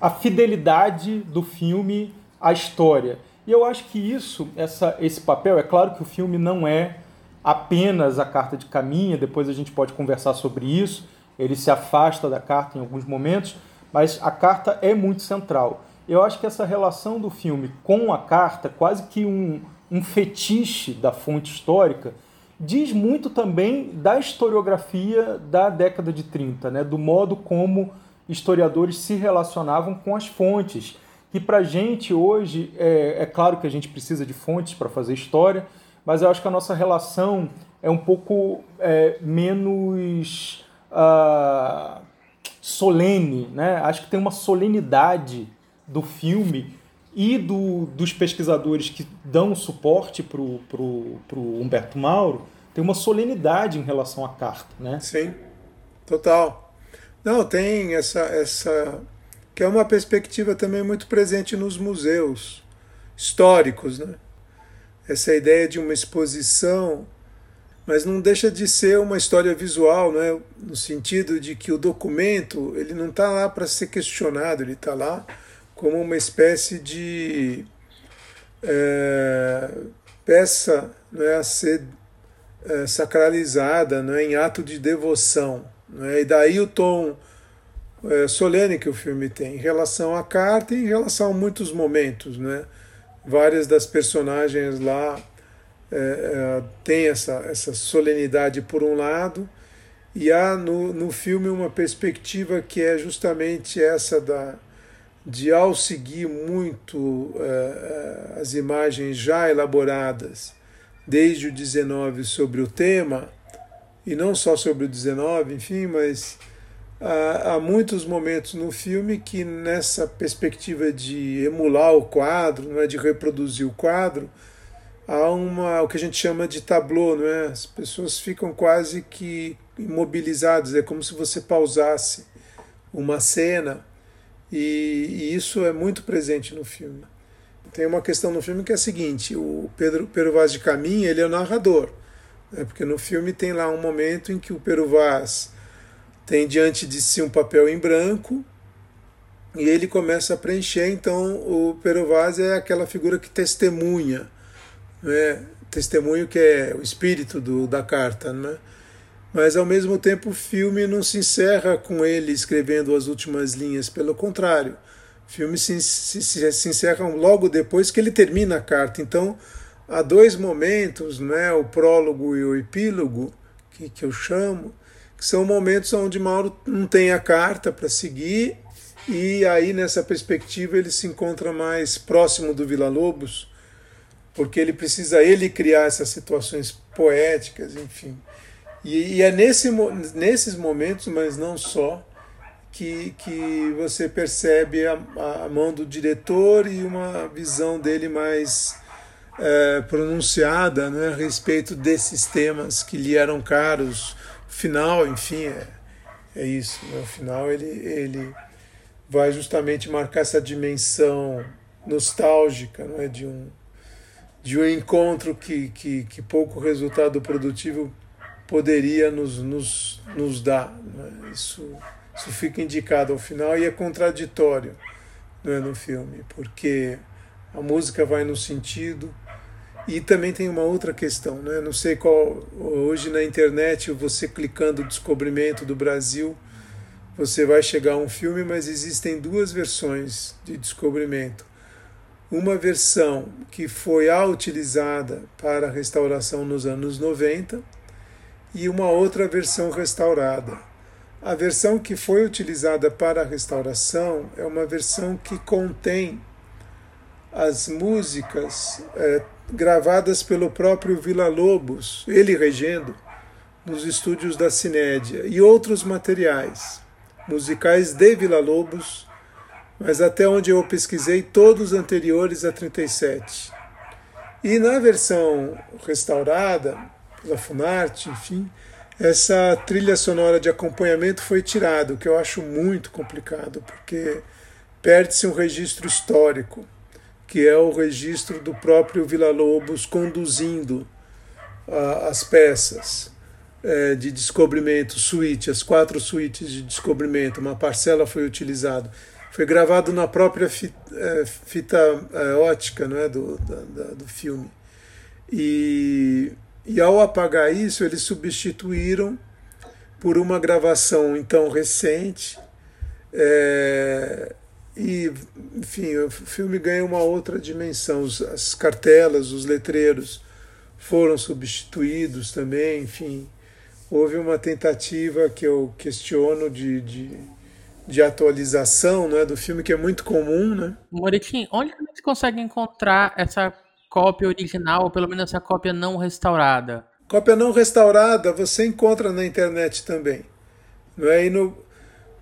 a fidelidade do filme à história. E eu acho que isso, essa, esse papel, é claro que o filme não é apenas a carta de caminho, depois a gente pode conversar sobre isso, ele se afasta da carta em alguns momentos, mas a carta é muito central. Eu acho que essa relação do filme com a carta, quase que um, um fetiche da fonte histórica, diz muito também da historiografia da década de 30, né? do modo como historiadores se relacionavam com as fontes. Que para a gente hoje, é, é claro que a gente precisa de fontes para fazer história, mas eu acho que a nossa relação é um pouco é, menos uh, solene. Né? Acho que tem uma solenidade do filme e do, dos pesquisadores que dão suporte para o Humberto Mauro, tem uma solenidade em relação à carta, né? Sim, total. Não, tem essa, essa que é uma perspectiva também muito presente nos museus históricos, né? Essa ideia de uma exposição, mas não deixa de ser uma história visual, né? No sentido de que o documento ele não está lá para ser questionado, ele está lá como uma espécie de é, peça né, a ser é, sacralizada né, em ato de devoção. Né, e daí o tom é, solene que o filme tem em relação à carta e em relação a muitos momentos. Né? Várias das personagens lá é, é, têm essa, essa solenidade por um lado, e há no, no filme uma perspectiva que é justamente essa da de ao seguir muito uh, as imagens já elaboradas desde o 19 sobre o tema, e não só sobre o 19, enfim, mas há, há muitos momentos no filme que nessa perspectiva de emular o quadro, não é, de reproduzir o quadro, há uma o que a gente chama de tablô, não é? As pessoas ficam quase que imobilizadas, é como se você pausasse uma cena e, e, isso é muito presente no filme. Tem uma questão no filme que é a seguinte: o Pedro, Pedro Vaz de Caminha ele é o narrador, né? porque no filme tem lá um momento em que o Pedro Vaz tem diante de si um papel em branco e ele começa a preencher. Então o Pedro Vaz é aquela figura que testemunha, né? testemunho que é o espírito do, da carta, né? Mas ao mesmo tempo o filme não se encerra com ele escrevendo as últimas linhas, pelo contrário, o filme se, se, se encerra logo depois que ele termina a carta. Então há dois momentos, né, o prólogo e o epílogo, que, que eu chamo, que são momentos onde Mauro não tem a carta para seguir, e aí nessa perspectiva ele se encontra mais próximo do Vila Lobos, porque ele precisa ele criar essas situações poéticas, enfim. E, e é nesse, nesses momentos, mas não só, que, que você percebe a, a mão do diretor e uma visão dele mais é, pronunciada né, a respeito desses temas que lhe eram caros, final, enfim, é, é isso. Né? O final ele, ele vai justamente marcar essa dimensão nostálgica não é? de, um, de um encontro que, que, que pouco resultado produtivo poderia nos, nos, nos dar. Né? Isso, isso fica indicado ao final e é contraditório é, no filme, porque a música vai no sentido. E também tem uma outra questão, né? não sei qual. Hoje na internet, você clicando Descobrimento do Brasil, você vai chegar a um filme, mas existem duas versões de Descobrimento. Uma versão que foi a utilizada para a restauração nos anos 90 e uma outra versão restaurada. A versão que foi utilizada para a restauração é uma versão que contém as músicas é, gravadas pelo próprio Vila Lobos, ele regendo, nos estúdios da Cinédia, e outros materiais musicais de Vila Lobos, mas até onde eu pesquisei, todos anteriores a 37. E na versão restaurada, pela Funarte, enfim, essa trilha sonora de acompanhamento foi tirada, o que eu acho muito complicado, porque perde-se um registro histórico que é o registro do próprio Vila Lobos conduzindo uh, as peças uh, de descobrimento, suíte, as quatro suítes de descobrimento, uma parcela foi utilizada. Foi gravado na própria fita, uh, fita ótica não é, do, da, do filme. E, e ao apagar isso, eles substituíram por uma gravação então recente. É, e, enfim, o filme ganha uma outra dimensão. As cartelas, os letreiros foram substituídos também, enfim. Houve uma tentativa que eu questiono de, de, de atualização né, do filme, que é muito comum. Né? Moretim, onde você consegue encontrar essa cópia original, ou pelo menos essa cópia não restaurada? Cópia não restaurada você encontra na internet também. Não é? No,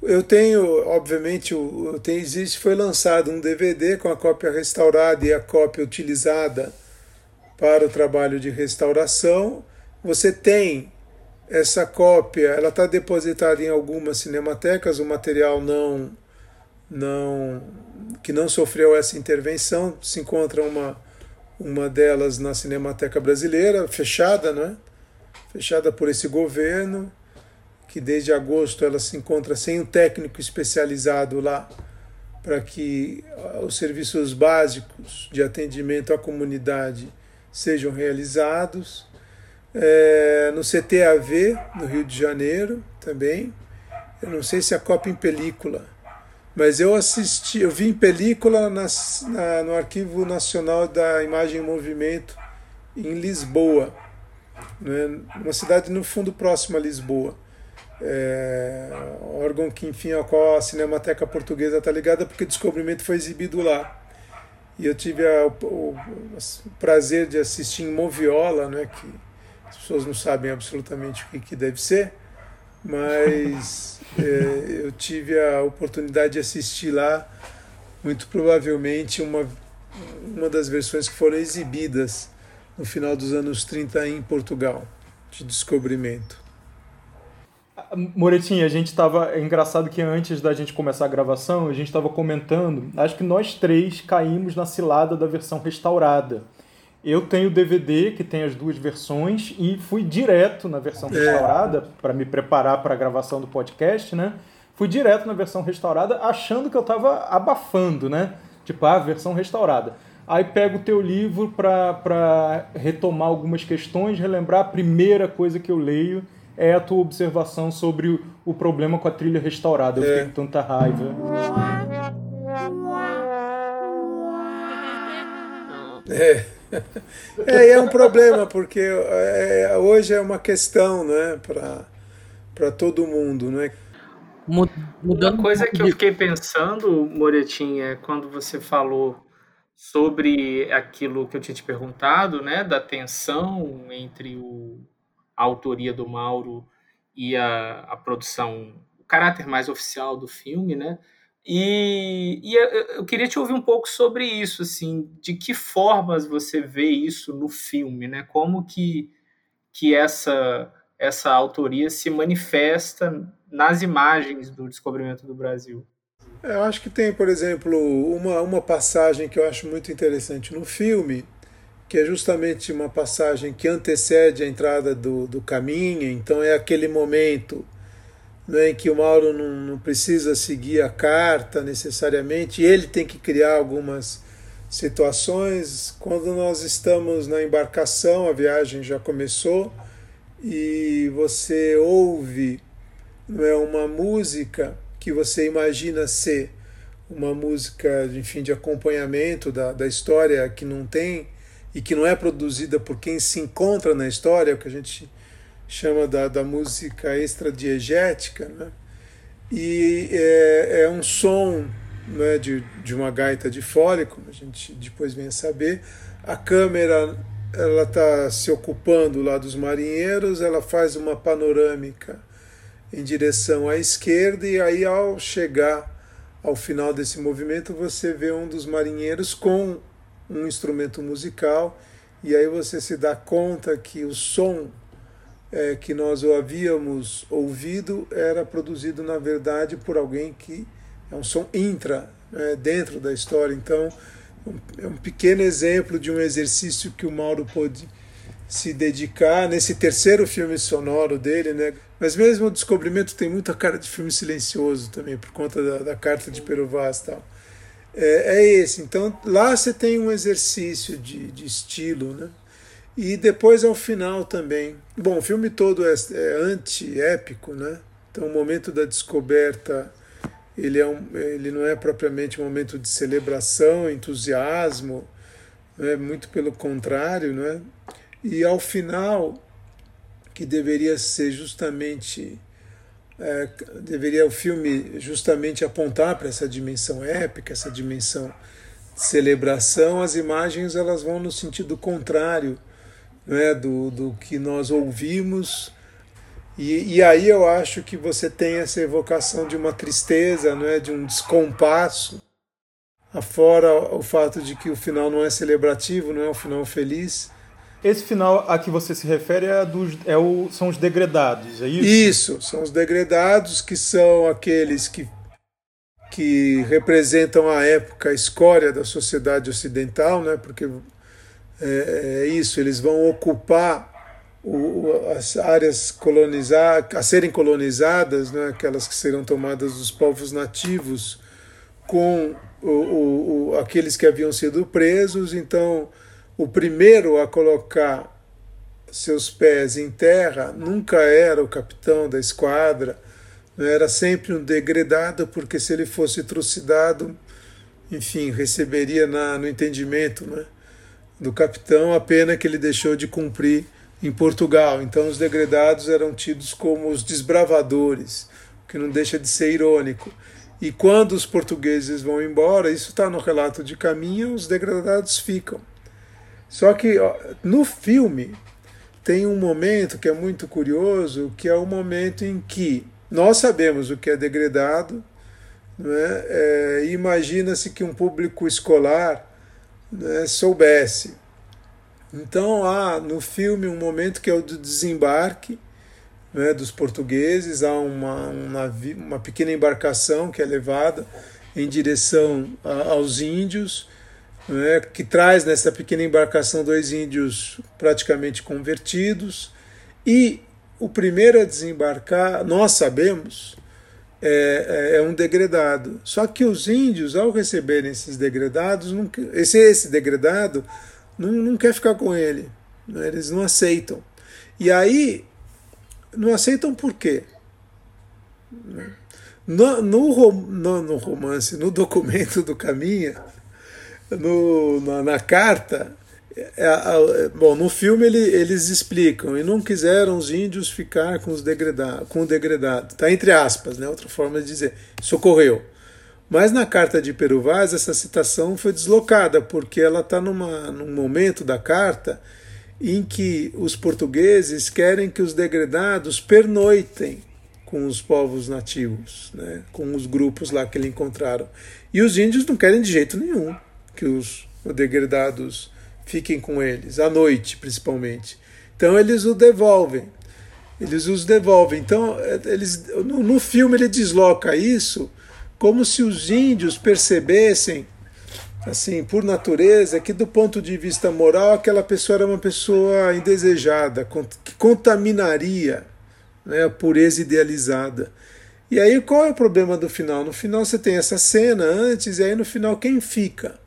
eu tenho, obviamente, o, tem, existe, foi lançado um DVD com a cópia restaurada e a cópia utilizada para o trabalho de restauração. Você tem essa cópia, ela está depositada em algumas cinematecas, o material não, não que não sofreu essa intervenção, se encontra uma, uma delas na Cinemateca Brasileira, fechada, né? fechada por esse governo que desde agosto ela se encontra sem um técnico especializado lá para que ah, os serviços básicos de atendimento à comunidade sejam realizados. É, no CTAV, no Rio de Janeiro, também. Eu não sei se a Copa em película, mas eu assisti, eu vi em película na, no Arquivo Nacional da Imagem em Movimento em Lisboa, né, uma cidade no fundo próximo a Lisboa. É, órgão que, enfim, ao qual a Cinemateca Portuguesa está ligada, porque o Descobrimento foi exibido lá. E eu tive a, o, o, prazer de assistir em Moviola, né, que as pessoas não sabem absolutamente o que, que deve ser, mas é, eu tive a oportunidade de assistir lá, muito provavelmente, uma, uma das versões que foram exibidas no final dos anos 30 em Portugal, de Descobrimento. Moretinha, a gente estava. É engraçado que antes da gente começar a gravação, a gente estava comentando. Acho que nós três caímos na cilada da versão restaurada. Eu tenho o DVD que tem as duas versões e fui direto na versão é. restaurada para me preparar para a gravação do podcast, né? Fui direto na versão restaurada achando que eu estava abafando, né? Tipo, a ah, versão restaurada. Aí pego o teu livro para retomar algumas questões, relembrar a primeira coisa que eu leio é a tua observação sobre o, o problema com a trilha restaurada. Eu é. fiquei com tanta raiva. É. É, é um problema, porque é, hoje é uma questão né, para todo mundo. Né? Mudando uma coisa que eu fiquei pensando, Moretim, é quando você falou sobre aquilo que eu tinha te perguntado, né, da tensão entre o a autoria do Mauro e a, a produção, o caráter mais oficial do filme, né? E, e eu queria te ouvir um pouco sobre isso, assim, de que formas você vê isso no filme, né? Como que, que essa essa autoria se manifesta nas imagens do descobrimento do Brasil? É, eu acho que tem, por exemplo, uma, uma passagem que eu acho muito interessante no filme, que é justamente uma passagem que antecede a entrada do, do caminho, então é aquele momento né, em que o Mauro não, não precisa seguir a carta necessariamente, ele tem que criar algumas situações. Quando nós estamos na embarcação, a viagem já começou, e você ouve não é, uma música que você imagina ser uma música, enfim, de acompanhamento da, da história que não tem e que não é produzida por quem se encontra na história, o que a gente chama da, da música extradiegética, né? e é, é um som né, de, de uma gaita de fole, como a gente depois vem a saber. A câmera ela está se ocupando lá dos marinheiros, ela faz uma panorâmica em direção à esquerda e aí ao chegar ao final desse movimento você vê um dos marinheiros com um instrumento musical e aí você se dá conta que o som é, que nós havíamos ouvido era produzido na verdade por alguém que é um som intra né, dentro da história então é um pequeno exemplo de um exercício que o Mauro pôde se dedicar nesse terceiro filme sonoro dele, né? Mas mesmo o Descobrimento tem muita cara de filme silencioso também, por conta da, da carta de Peruvaz e tal. É, é, esse. Então lá você tem um exercício de, de estilo, né? E depois ao final também. Bom, o filme todo é, é anti-épico, né? Então o momento da descoberta ele, é um, ele não é propriamente um momento de celebração, entusiasmo, é muito pelo contrário, não é? E ao final, que deveria ser justamente é, deveria o filme justamente apontar para essa dimensão épica, essa dimensão de celebração, as imagens elas vão no sentido contrário é do, do que nós ouvimos. E, e aí eu acho que você tem essa evocação de uma tristeza, não é, de um descompasso, afora o fato de que o final não é celebrativo, não é um final feliz. Esse final a que você se refere é, dos, é o, são os degredados, é isso? Isso, são os degredados que são aqueles que, que representam a época, a escória da sociedade ocidental, né? porque é, é isso, eles vão ocupar o, as áreas a serem colonizadas, né? aquelas que serão tomadas dos povos nativos, com o, o, aqueles que haviam sido presos, então o primeiro a colocar seus pés em terra nunca era o capitão da esquadra, era sempre um degredado, porque se ele fosse trucidado, enfim, receberia na, no entendimento né, do capitão a pena que ele deixou de cumprir em Portugal. Então os degredados eram tidos como os desbravadores, o que não deixa de ser irônico. E quando os portugueses vão embora, isso está no relato de caminho, os degradados ficam. Só que ó, no filme tem um momento que é muito curioso, que é o momento em que nós sabemos o que é degradado, é? é, imagina-se que um público escolar né, soubesse. Então há no filme um momento que é o do desembarque né, dos portugueses, há uma, uma, uma pequena embarcação que é levada em direção a, aos índios né, que traz nessa pequena embarcação dois índios praticamente convertidos. E o primeiro a desembarcar, nós sabemos, é, é, é um degradado. Só que os índios, ao receberem esses degradados, não, esse, esse degradado não, não quer ficar com ele. Né, eles não aceitam. E aí, não aceitam por quê? No, no, no, no romance, no documento do Caminha, no, na, na carta, bom, no filme ele, eles explicam e não quiseram os índios ficar com os degredados, com o degradado, tá entre aspas, né? Outra forma de dizer, socorreu. Mas na carta de Peruvaz essa citação foi deslocada porque ela está num momento da carta em que os portugueses querem que os degredados pernoitem com os povos nativos, né? Com os grupos lá que eles encontraram. E os índios não querem de jeito nenhum que os degradados fiquem com eles, à noite principalmente. Então eles o devolvem. eles os devolvem. Então, eles, no, no filme ele desloca isso como se os índios percebessem, assim, por natureza, que do ponto de vista moral aquela pessoa era uma pessoa indesejada, que contaminaria né, a pureza idealizada. E aí qual é o problema do final? No final você tem essa cena antes, e aí no final quem fica?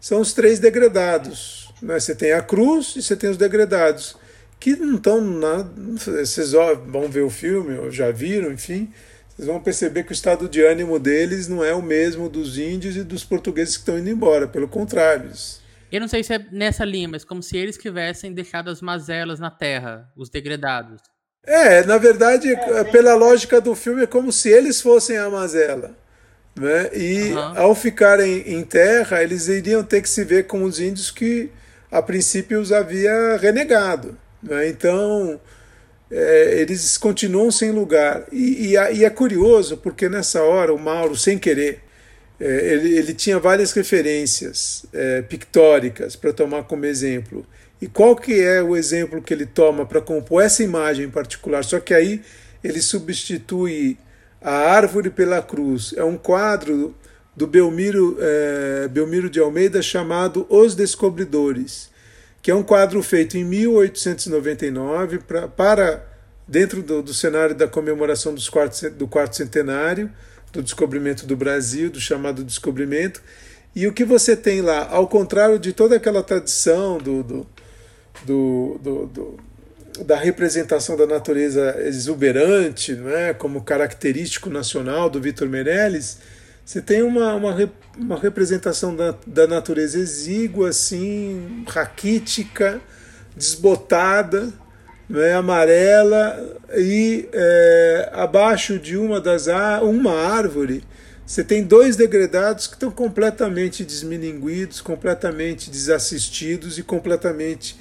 São os três degradados. Né? Você tem a cruz e você tem os degradados que não estão na. Vocês vão ver o filme, ou já viram, enfim. Vocês vão perceber que o estado de ânimo deles não é o mesmo dos índios e dos portugueses que estão indo embora, pelo contrário. Eu não sei se é nessa linha, mas como se eles tivessem deixado as mazelas na terra, os degradados. É, na verdade, é, pela lógica do filme, é como se eles fossem a mazela. Né? E uhum. ao ficarem em terra, eles iriam ter que se ver com os índios que a princípio os havia renegado. Né? Então, é, eles continuam sem lugar. E, e, e, é curioso, porque nessa hora o Mauro, sem querer, é, ele, ele, tinha várias referências é, pictóricas para tomar como exemplo. E qual que é o exemplo que ele toma para compor essa imagem em particular? Só que aí ele substitui a árvore pela cruz. É um quadro do Belmiro, é, Belmiro de Almeida chamado Os Descobridores que é um quadro feito em 1899 pra, para dentro do, do cenário da comemoração dos do quarto centenário do descobrimento do Brasil, do chamado descobrimento. E o que você tem lá, ao contrário de toda aquela tradição do, do, do, do da representação da natureza exuberante, não é? como característico nacional do Vitor Meirelles, você tem uma, uma, uma representação da, da natureza exígua, assim, raquítica, desbotada, né, amarela, e é, abaixo de uma das uma árvore você tem dois degradados que estão completamente desmininguidos, completamente desassistidos e completamente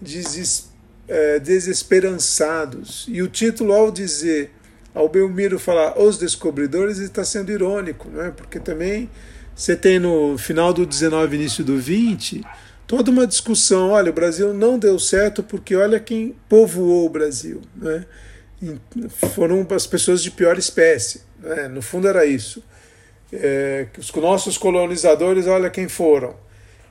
deses, é, desesperançados. E o título, ao dizer ao Belmiro falar os descobridores, está sendo irônico, né? porque também você tem no final do 19, início do 20, toda uma discussão. Olha, o Brasil não deu certo porque olha quem povoou o Brasil. Né? foram as pessoas de pior espécie. Né? No fundo era isso. É, os nossos colonizadores, olha quem foram.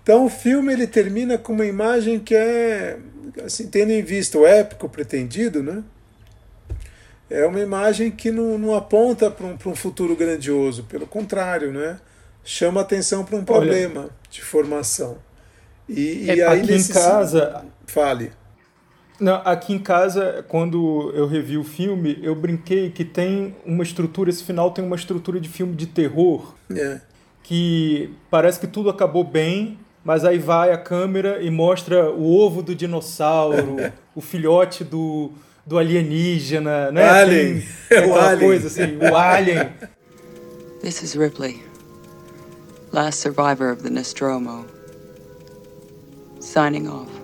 Então o filme ele termina com uma imagem que é, assim, tendo em vista o épico pretendido, né? é uma imagem que não, não aponta para um, um futuro grandioso, pelo contrário, né? chama atenção para um problema Olha, de formação. E, é, e aí, aqui nesse... em casa. Fale. Não, aqui em casa, quando eu revi o filme, eu brinquei que tem uma estrutura, esse final tem uma estrutura de filme de terror. É. Que parece que tudo acabou bem, mas aí vai a câmera e mostra o ovo do dinossauro, o filhote do, do alienígena, né? Alien. Tem, o alien. coisa assim, o alien. This is Ripley, last survivor of the Nostromo. Signing off.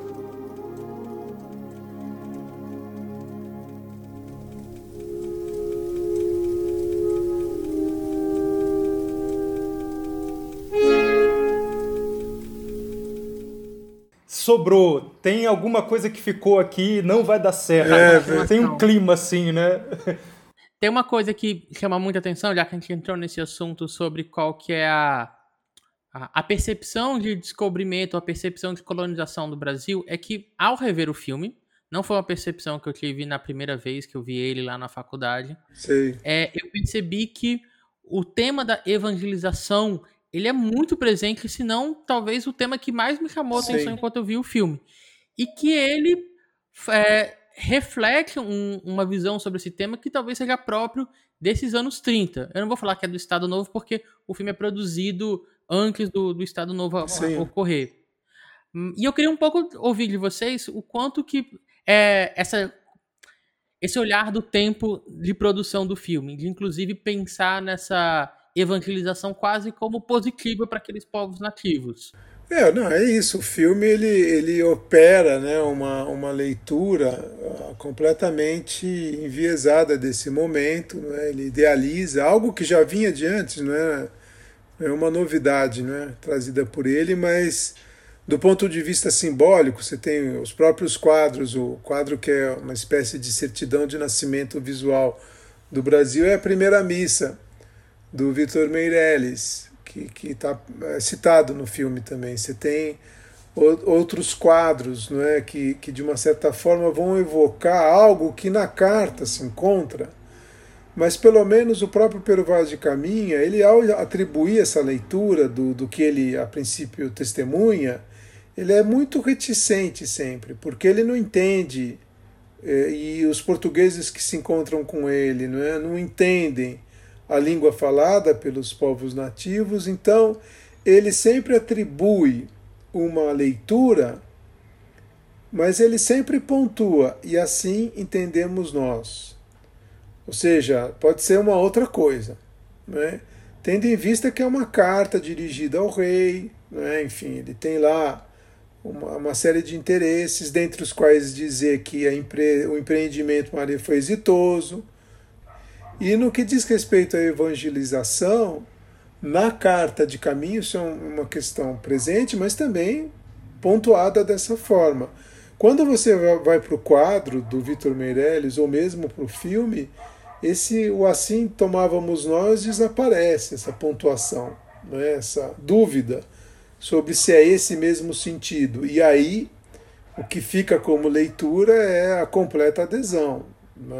Sobrou, tem alguma coisa que ficou aqui, não vai dar certo. É, tem um clima assim, né? Tem uma coisa que chama muita atenção, já que a gente entrou nesse assunto sobre qual que é a, a, a percepção de descobrimento, a percepção de colonização do Brasil, é que ao rever o filme, não foi uma percepção que eu tive na primeira vez que eu vi ele lá na faculdade. Sim. É, eu percebi que o tema da evangelização ele é muito presente, se não talvez o tema que mais me chamou a atenção enquanto eu vi o filme. E que ele é, reflete um, uma visão sobre esse tema que talvez seja próprio desses anos 30. Eu não vou falar que é do Estado Novo, porque o filme é produzido antes do, do Estado Novo a ocorrer. Hum, e eu queria um pouco ouvir de vocês o quanto que é, essa, esse olhar do tempo de produção do filme, de inclusive pensar nessa evangelização quase como positiva para aqueles povos nativos. É, não, é isso. O filme ele, ele opera né, uma, uma leitura ah, completamente enviesada desse momento. Né? Ele idealiza algo que já vinha de antes, é, não é uma novidade né, trazida por ele, mas Do ponto de vista simbólico, você tem os próprios quadros, o quadro que é uma espécie de certidão de nascimento visual do Brasil é a primeira missa do Vitor Meirelles, que está é, citado no filme também. Você tem outros quadros não é, que, que, de uma certa forma, vão evocar algo que na carta se encontra, mas pelo menos o próprio Pero Vaz de Caminha, ele ao atribuir essa leitura do, do que ele a princípio testemunha, ele é muito reticente sempre, porque ele não entende, é, e os portugueses que se encontram com ele não, é, não entendem a língua falada pelos povos nativos, então ele sempre atribui uma leitura, mas ele sempre pontua, e assim entendemos nós. Ou seja, pode ser uma outra coisa, né? tendo em vista que é uma carta dirigida ao rei, né? enfim, ele tem lá uma, uma, série de interesses, dentre os quais dizer que empre, o empreendimento Maria foi exitoso, e no que diz respeito à evangelização, na carta de caminho, isso é uma questão presente, mas também pontuada dessa forma. Quando você vai para o quadro do Vitor Meirelles, ou mesmo para o filme, esse o assim tomávamos nós desaparece, essa pontuação, né? essa dúvida sobre se é esse mesmo sentido. E aí, o que fica como leitura é a completa adesão.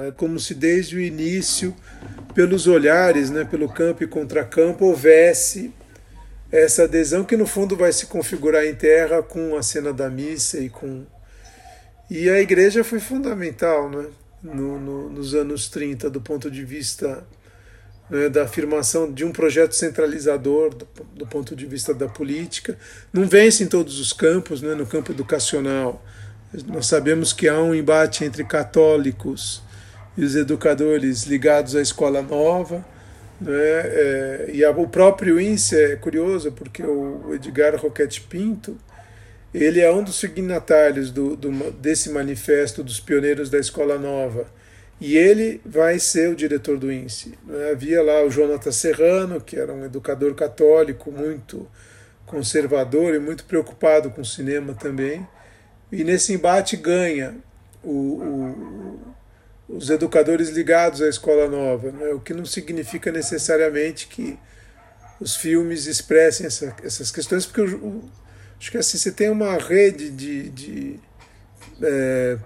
É como se desde o início, pelos olhares, né, pelo campo e contracampo, houvesse essa adesão que no fundo vai se configurar em terra com a cena da missa e com. E a igreja foi fundamental né, no, no, nos anos 30, do ponto de vista né, da afirmação de um projeto centralizador, do, do, ponto de vista da política. Não vence em todos os campos, né, no campo educacional. Nós sabemos que há um embate entre católicos e os educadores ligados à escola nova. Né? É, e a, o próprio INSE é curioso, porque o Edgar Roquete Pinto ele é um dos signatários do, do, desse manifesto dos pioneiros da escola nova. E ele vai ser o diretor do INSE. Né? Havia lá o Jonathan Serrano, que era um educador católico muito conservador e muito preocupado com o cinema também. E nesse embate ganha o, o os educadores ligados à escola nova, né? o que não significa necessariamente que os filmes expressem essa, essas questões, porque eu, eu, acho que assim você tem uma rede de, de é,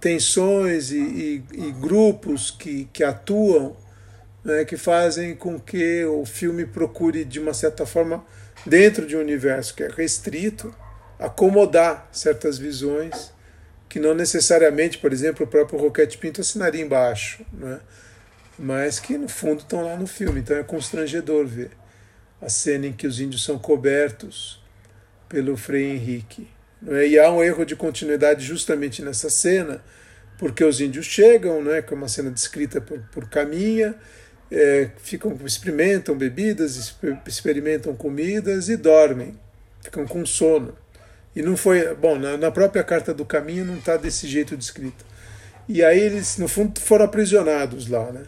tensões e, e, e, grupos que, que atuam, né, que fazem com que o filme procure, de uma certa forma, dentro de um universo que é restrito, acomodar certas visões que não necessariamente, por exemplo, o próprio Roquete Pinto assinaria embaixo, né? mas que no fundo estão lá no filme. Então é constrangedor ver a cena em que os índios são cobertos pelo Frei Henrique. Né? E há um erro de continuidade justamente nessa cena, porque os índios chegam, né, que é uma cena descrita por, por Caminha, é, ficam experimentam bebidas, experimentam comidas e dormem, ficam com sono. E não foi. Bom, na, na própria Carta do Caminho não está desse jeito descrito. E aí eles, no fundo, foram aprisionados lá, né?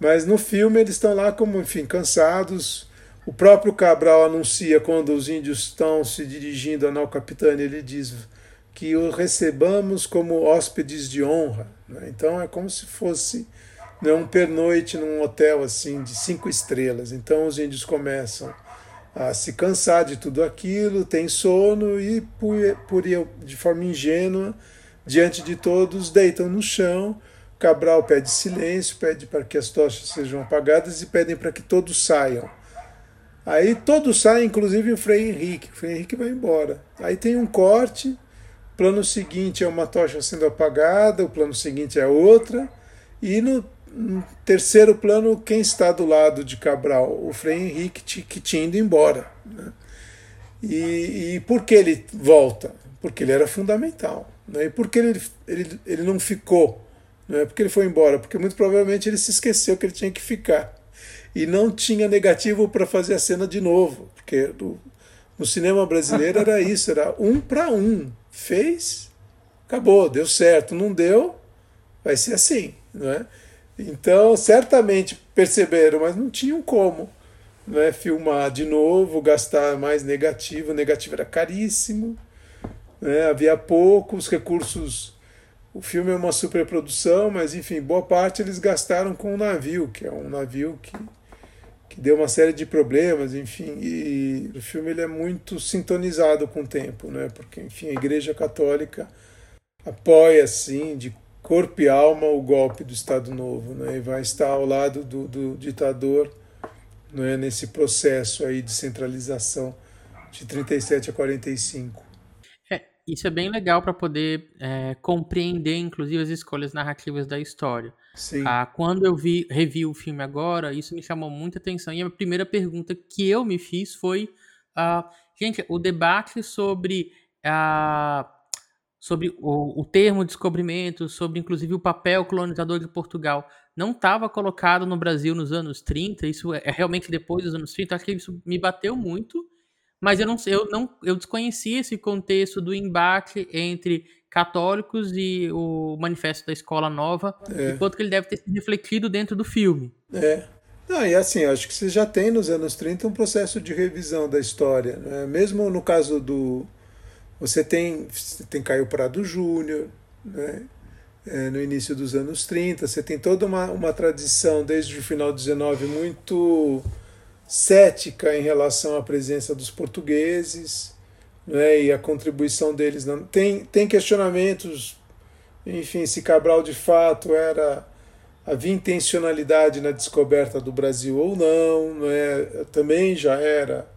Mas no filme eles estão lá como, enfim, cansados. O próprio Cabral anuncia quando os índios estão se dirigindo a Nau Capitânia, ele diz que o recebamos como hóspedes de honra. Né? Então é como se fosse né, um pernoite num hotel assim de cinco estrelas. Então os índios começam a se cansar de tudo aquilo, tem sono e, por, por de forma ingênua, diante de todos, deitam no chão. Cabral pede silêncio, pede para que as tochas sejam apagadas e pedem para que todos saiam. Aí todos saem, inclusive o Frei Henrique. O Frei Henrique vai embora. Aí tem um corte. Plano seguinte é uma tocha sendo apagada, o plano seguinte é outra. E no no terceiro plano, quem está do lado de Cabral? O Frei Henrique, que tinha ido embora. Né? E, e por que ele volta? Porque ele era fundamental. Né? E por que ele, ele, ele não ficou? Não é porque ele foi embora, porque muito provavelmente ele se esqueceu que ele tinha que ficar. E não tinha negativo para fazer a cena de novo, porque no, no cinema brasileiro era isso, era um para um. Fez, acabou, deu certo. Não deu, vai ser assim. Não é? Então, certamente perceberam, mas não tinham como né, filmar de novo, gastar mais negativo. O negativo era caríssimo. né? havia poucos recursos. O filme é uma superprodução, mas enfim, boa parte eles gastaram com o navio, que é um navio que, que deu uma série de problemas, enfim. E o filme ele é muito sintonizado com o tempo, né? porque enfim, a Igreja Católica apoia, assim, de corpo e alma o golpe do Estado Novo, né? E vai estar ao lado do, do ditador né? nesse processo aí de centralização de 37 a 45. É, isso é bem legal para poder é, compreender, inclusive, as escolhas narrativas da história. Sim. Ah, quando eu vi, revi o filme agora, isso me chamou muita atenção. E a primeira pergunta que eu me fiz foi: ah, gente, o debate sobre. Ah, sobre o, o termo descobrimento, sobre inclusive o papel colonizador de Portugal, não estava colocado no Brasil nos anos 30, isso é, é realmente depois dos anos 30, acho que isso me bateu muito, mas eu não eu não eu desconhecia esse contexto do embate entre católicos e o manifesto da escola nova, é. enquanto que ele deve ter sido refletido dentro do filme. É. Não, e assim, acho que você já tem nos anos 30 um processo de revisão da história. Né? Mesmo no caso do, você tem, tem Caio Prado Júnior, né? É, no início dos anos 30, você tem toda uma, uma tradição desde o final do 19 muito cética em relação à presença dos portugueses né, e a contribuição deles. Não, tem, tem questionamentos, enfim, se Cabral de fato era havia intencionalidade na descoberta do Brasil ou não, né, também já era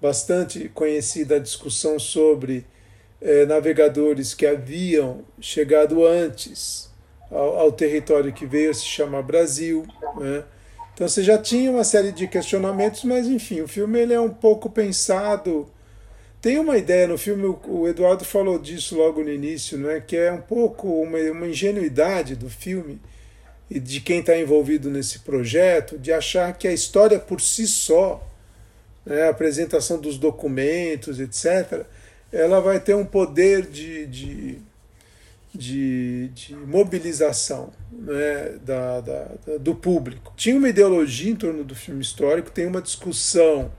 bastante conhecida a discussão sobre eh, navegadores que haviam chegado antes ao, ao, território que veio se chamar Brasil. Né? Então você já tinha uma série de questionamentos, mas enfim, o filme ele é um pouco pensado. Tem uma ideia no filme, o Eduardo falou disso logo no início, né, que é um pouco uma, uma ingenuidade do filme e de quem está envolvido nesse projeto, de achar que a história por si só, né, a apresentação dos documentos, etc., ela vai ter um poder de, de, de, de mobilização né, da, da, do público. Tinha uma ideologia em torno do filme histórico, tem uma discussão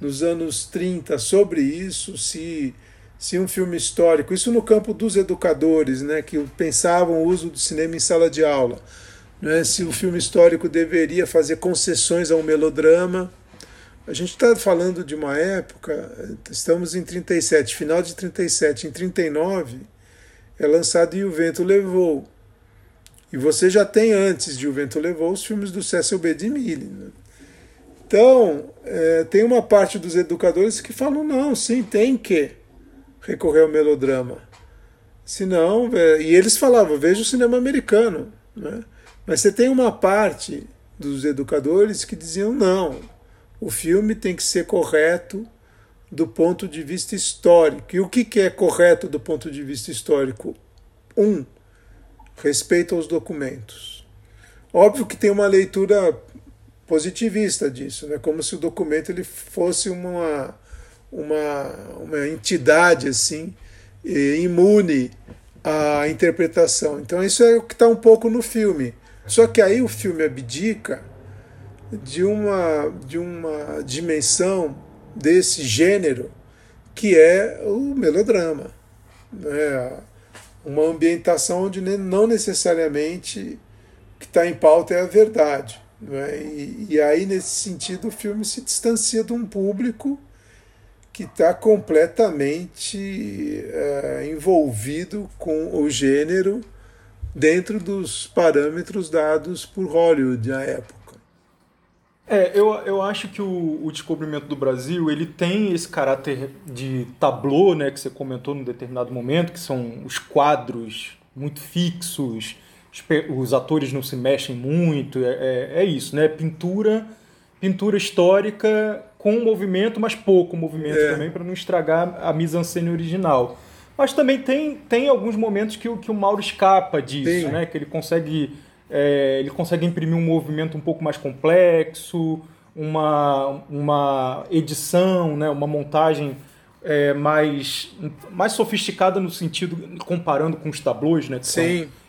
nos anos 30 sobre isso, se, se um filme histórico, isso no campo dos educadores, né, que pensavam o uso do cinema em sala de aula, né, se o filme histórico deveria fazer concessões ao melodrama a gente está falando de uma época, estamos em 37, final de 37, em 39 é lançado E o Vento Levou. E você já tem antes de O Vento Levou os filmes do Cecil B. DeMille. Né? Então, é, tem uma parte dos educadores que falam: não, sim, tem que recorrer ao melodrama. Senão, é, e eles falavam: veja o cinema americano. Né? Mas você tem uma parte dos educadores que diziam: não, o filme tem que ser correto do ponto de vista histórico. E o que é correto do ponto de vista histórico? Um, respeito aos documentos. Óbvio que tem uma leitura positivista disso, né? como se o documento ele fosse uma, uma, uma entidade assim imune à interpretação. Então isso é o que está um pouco no filme. Só que aí o filme abdica de uma, de uma dimensão desse gênero que é o melodrama. Né? Uma ambientação onde não necessariamente o que está em pauta é a verdade. Né? E, e aí, nesse sentido, o filme se distancia de um público que está completamente é, envolvido com o gênero dentro dos parâmetros dados por Hollywood na época. É, eu, eu acho que o, o, descobrimento do Brasil ele tem esse caráter de tablô, né, que você comentou num determinado momento, que são os quadros muito fixos, os, atores não se mexem muito, é, é, é, isso, né? Pintura, pintura histórica com movimento, mas pouco movimento é. também, para não estragar a mise-en-scène original. Mas também tem, tem alguns momentos que, que o Mauro escapa disso, né? Que ele consegue é, ele consegue imprimir um movimento um pouco mais complexo, uma, uma edição, né, uma montagem é, mais, mais sofisticada no sentido, comparando com os tablôs, né, que, são,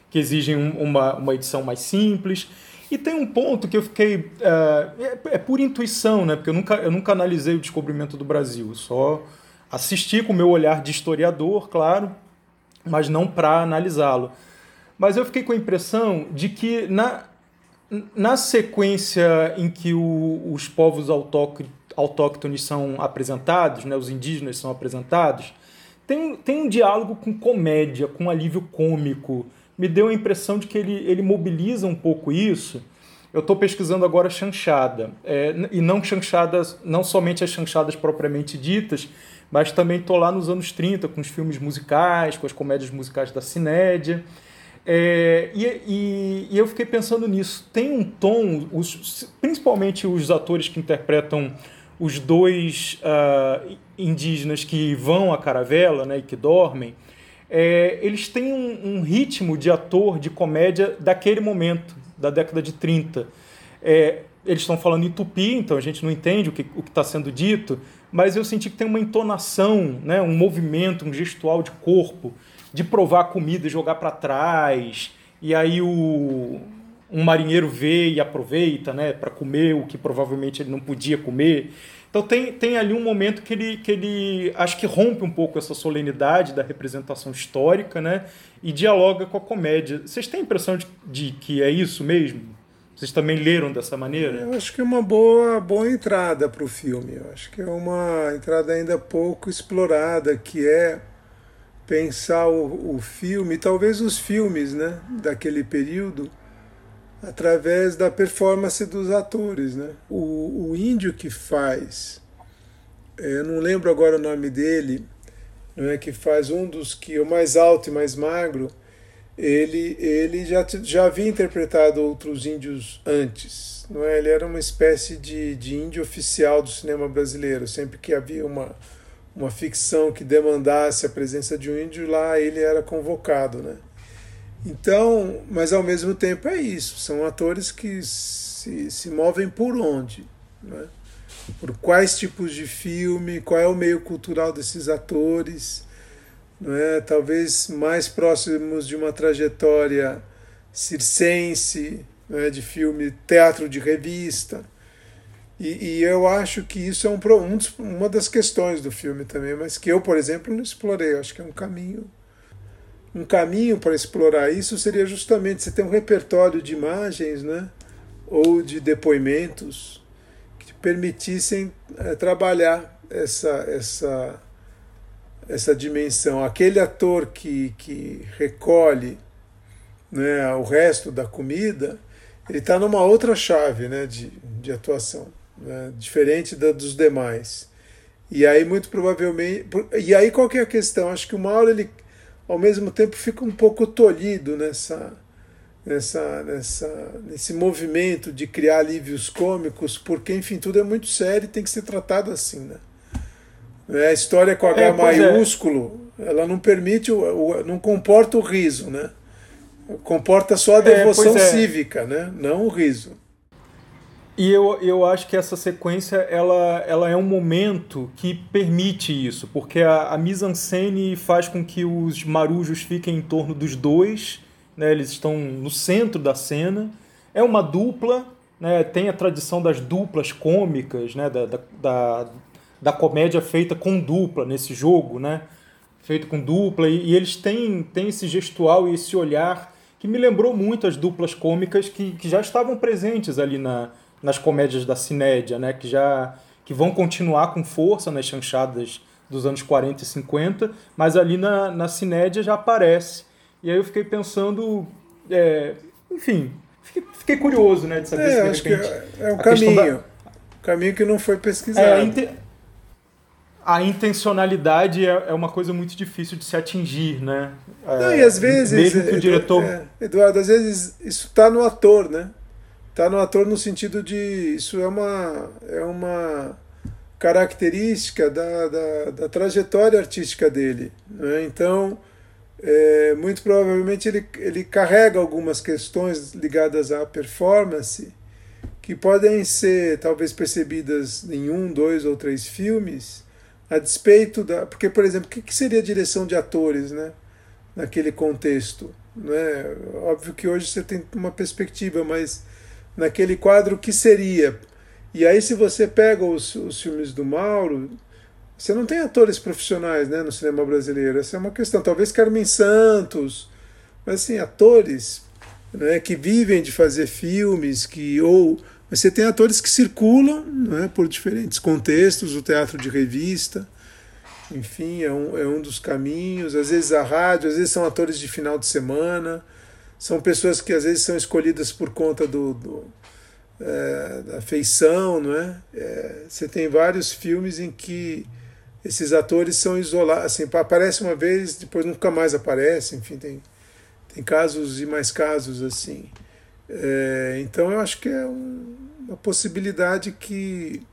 que exigem um, uma, uma edição mais simples. E tem um ponto que eu fiquei. É, é, é, por intuição, né? Porque eu nunca, eu nunca analisei o descobrimento do Brasil, só assisti com o meu olhar de historiador, claro, mas não para analisá-lo. Mas eu fiquei com a impressão de que na, na sequência em que o, os povos autóctones são apresentados, né, os indígenas são apresentados, tem, tem um diálogo com comédia, com alívio cômico. Me deu a impressão de que ele, ele mobiliza um pouco isso. Eu estou pesquisando agora chanchada, é, e não chanchadas, não somente as chanchadas propriamente ditas, mas também estou lá nos anos 30 com os filmes musicais, com as comédias musicais da Cinédia. É, e, e, e, eu fiquei pensando nisso. Tem um tom, os, principalmente os atores que interpretam os dois uh, indígenas que vão à caravela né, e que dormem, é, eles têm um, um, ritmo de ator de comédia daquele momento, da década de 30. É, eles estão falando em tupi, então a gente não entende o que está sendo dito, mas eu senti que tem uma entonação, né, um movimento, um gestual de corpo, de provar a comida e jogar para trás, e aí o, um marinheiro vê e aproveita né, para comer o que provavelmente ele não podia comer. Então tem, tem ali um momento que ele, que ele acho que rompe um pouco essa solenidade da representação histórica né, e dialoga com a comédia. Vocês têm a impressão de, de que é isso mesmo? Vocês também leram dessa maneira? Eu acho que é uma boa, boa entrada para o filme. Eu acho que é uma entrada ainda pouco explorada, que é pensar o, o filme, talvez os filmes né, daquele período, através da performance dos atores. Né? O, o índio que faz, é, eu não lembro agora o nome dele, não é que faz um dos que é o mais alto e mais magro, ele, ele já, já havia interpretado outros índios antes. Não é? Ele era uma espécie de, de índio oficial do cinema brasileiro. Sempre que havia uma, uma ficção que demandasse a presença de um índio, lá ele era convocado. Né? Então, mas ao mesmo tempo é isso. São atores que se, se movem por onde? Né? Por quais tipos de filme, qual é o meio cultural desses atores não é? talvez mais próximos de uma trajetória circense, é? de filme teatro de revista. E, e, eu acho que isso é um, um uma das questões do filme também, mas que eu, por exemplo, não explorei. Eu acho que é um caminho. Um caminho para explorar isso seria justamente você ter um repertório de imagens né? ou de depoimentos que te permitissem é, trabalhar essa, essa essa dimensão. Aquele ator que, que recolhe né, o resto da comida, ele está numa outra chave né, de, de atuação, né, diferente da dos demais. E aí, muito provavelmente. E aí, qual que é a questão? Acho que o Mauro, ele, ao mesmo tempo, fica um pouco tolhido nessa, nessa, nessa, nesse movimento de criar alívios cômicos, porque, enfim, tudo é muito sério e tem que ser tratado assim, né? É, a história com H é, é, maiúsculo, é. ela não permite, o, o, não comporta o riso, né? Comporta só a é, devoção é, cívica, né? Não o riso. E eu, eu acho que essa sequência ela, ela é um momento que permite isso, porque a, a mise-en-scène faz com que os marujos fiquem em torno dos dois, né? eles estão no centro da cena. É uma dupla, né? tem a tradição das duplas cômicas, né? da, da, da da comédia feita com dupla nesse jogo, né? Feito com dupla, e, e, eles têm, têm esse gestual e esse olhar que me lembrou muito as duplas cômicas que, que já estavam presentes ali na, nas comédias da Cinédia, né? Que já que vão continuar com força nas chanchadas dos anos 40 e 50, mas ali na, na Cinédia já aparece. E aí eu fiquei pensando, é, enfim, fiquei, fiquei, curioso, né, de saber é, se de acho repente, que é, é um caminho, da... caminho que não foi pesquisado. É, a intencionalidade é, é, uma coisa muito difícil de se atingir, né? Não, é, e às vezes, mesmo que o diretor... É, Eduardo, às vezes isso está no ator, né? Está no ator no sentido de isso é uma é uma característica da, da, da trajetória artística dele, né? Então, é, muito provavelmente ele, ele carrega algumas questões ligadas à performance que podem ser talvez percebidas em um, dois ou três filmes a despeito da. Porque, por exemplo, o que seria direção de atores né, naquele contexto? Né? Óbvio que hoje você tem uma perspectiva, mas naquele quadro, que seria? E aí, se você pega os, os filmes do Mauro, você não tem atores profissionais né, no cinema brasileiro. Essa é uma questão. Talvez Carmen Santos, mas assim, atores né, que vivem de fazer filmes, que ou você tem atores que circulam né, por diferentes contextos, o teatro de revista, enfim, é um, é um dos caminhos. Às vezes a rádio, às vezes são atores de final de semana, são pessoas que às vezes são escolhidas por conta do, do é, da feição, não é? é? Você tem vários filmes em que esses atores são isolados, assim, aparece uma vez, depois nunca mais aparece, enfim, tem, tem casos e mais casos assim. É, então eu acho que é um, uma possibilidade que,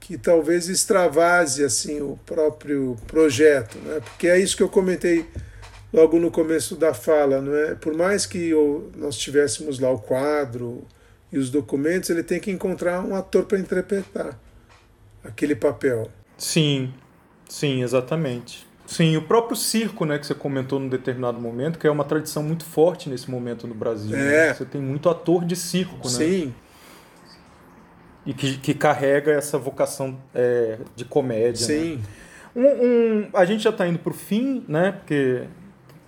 que talvez extravase assim, o próprio projeto, né? porque é isso que eu comentei logo no começo da fala, não é? Por mais que nós tivéssemos lá o quadro e os documentos, ele tem que encontrar um ator para interpretar aquele papel. Sim, sim, exatamente. Sim, o próprio circo, né, que você comentou num determinado momento, que é uma tradição muito forte nesse momento no Brasil. Né? É. Né? Você tem muito ator de circo, né? Sim. E que, que carrega essa vocação é, de comédia. Né? Sim. Né? Um, um, a gente já está indo para o fim, né? Porque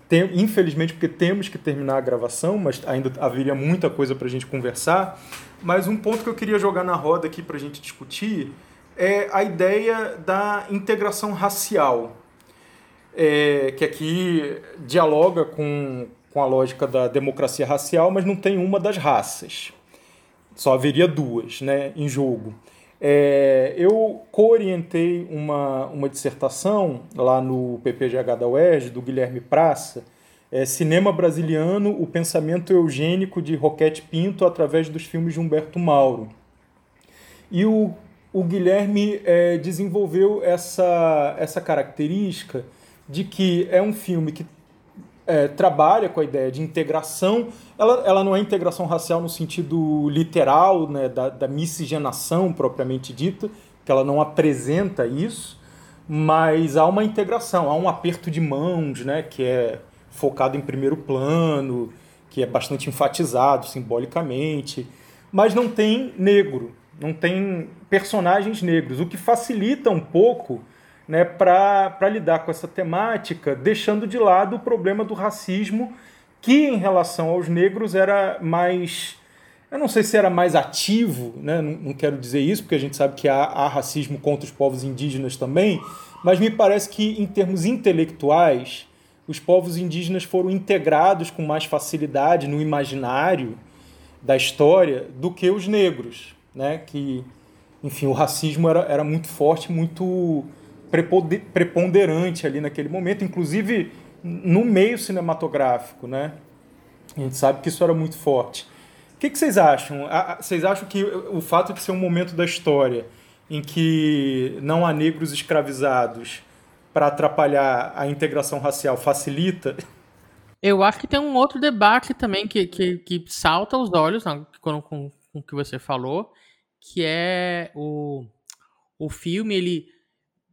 tem, infelizmente, porque temos que terminar a gravação, mas ainda haveria muita coisa para a gente conversar. Mas um ponto que eu queria jogar na roda aqui para a gente discutir é a ideia da integração racial, é, que aqui dialoga com, com a lógica da democracia racial, mas não tem uma das raças. Só haveria duas né, em jogo. É, eu co-orientei uma, uma dissertação lá no PPGH da UERJ, do Guilherme Praça, é, Cinema Brasiliano, o Pensamento Eugênico de Roquete Pinto através dos filmes de Humberto Mauro. E o o Guilherme é, desenvolveu essa, essa característica de que é um filme que é, trabalha com a ideia de integração. Ela, ela não é integração racial no sentido literal, né, da, da miscigenação propriamente dita, que ela não apresenta isso, mas há uma integração, há um aperto de mãos, né, que é focado em primeiro plano, que é bastante enfatizado simbolicamente, mas não tem negro não tem personagens negros, o que facilita um pouco né, para lidar com essa temática, deixando de lado o problema do racismo, que em relação aos negros era mais. Eu não sei se era mais ativo, né? não, não quero dizer isso, porque a gente sabe que há, há racismo contra os povos indígenas também, mas me parece que, em termos intelectuais, os povos indígenas foram integrados com mais facilidade no imaginário da história do que os negros né? Que, enfim, o racismo era, era muito forte, muito preponderante ali naquele momento, inclusive no meio cinematográfico, né? A gente sabe que isso era muito forte. O que, que vocês acham? Vocês acham que o fato de ser um momento da história em que não há negros escravizados para atrapalhar a integração racial facilita? Eu acho que tem um outro debate também que, que, que salta aos olhos com, com, com o que você falou, que é o, o filme, ele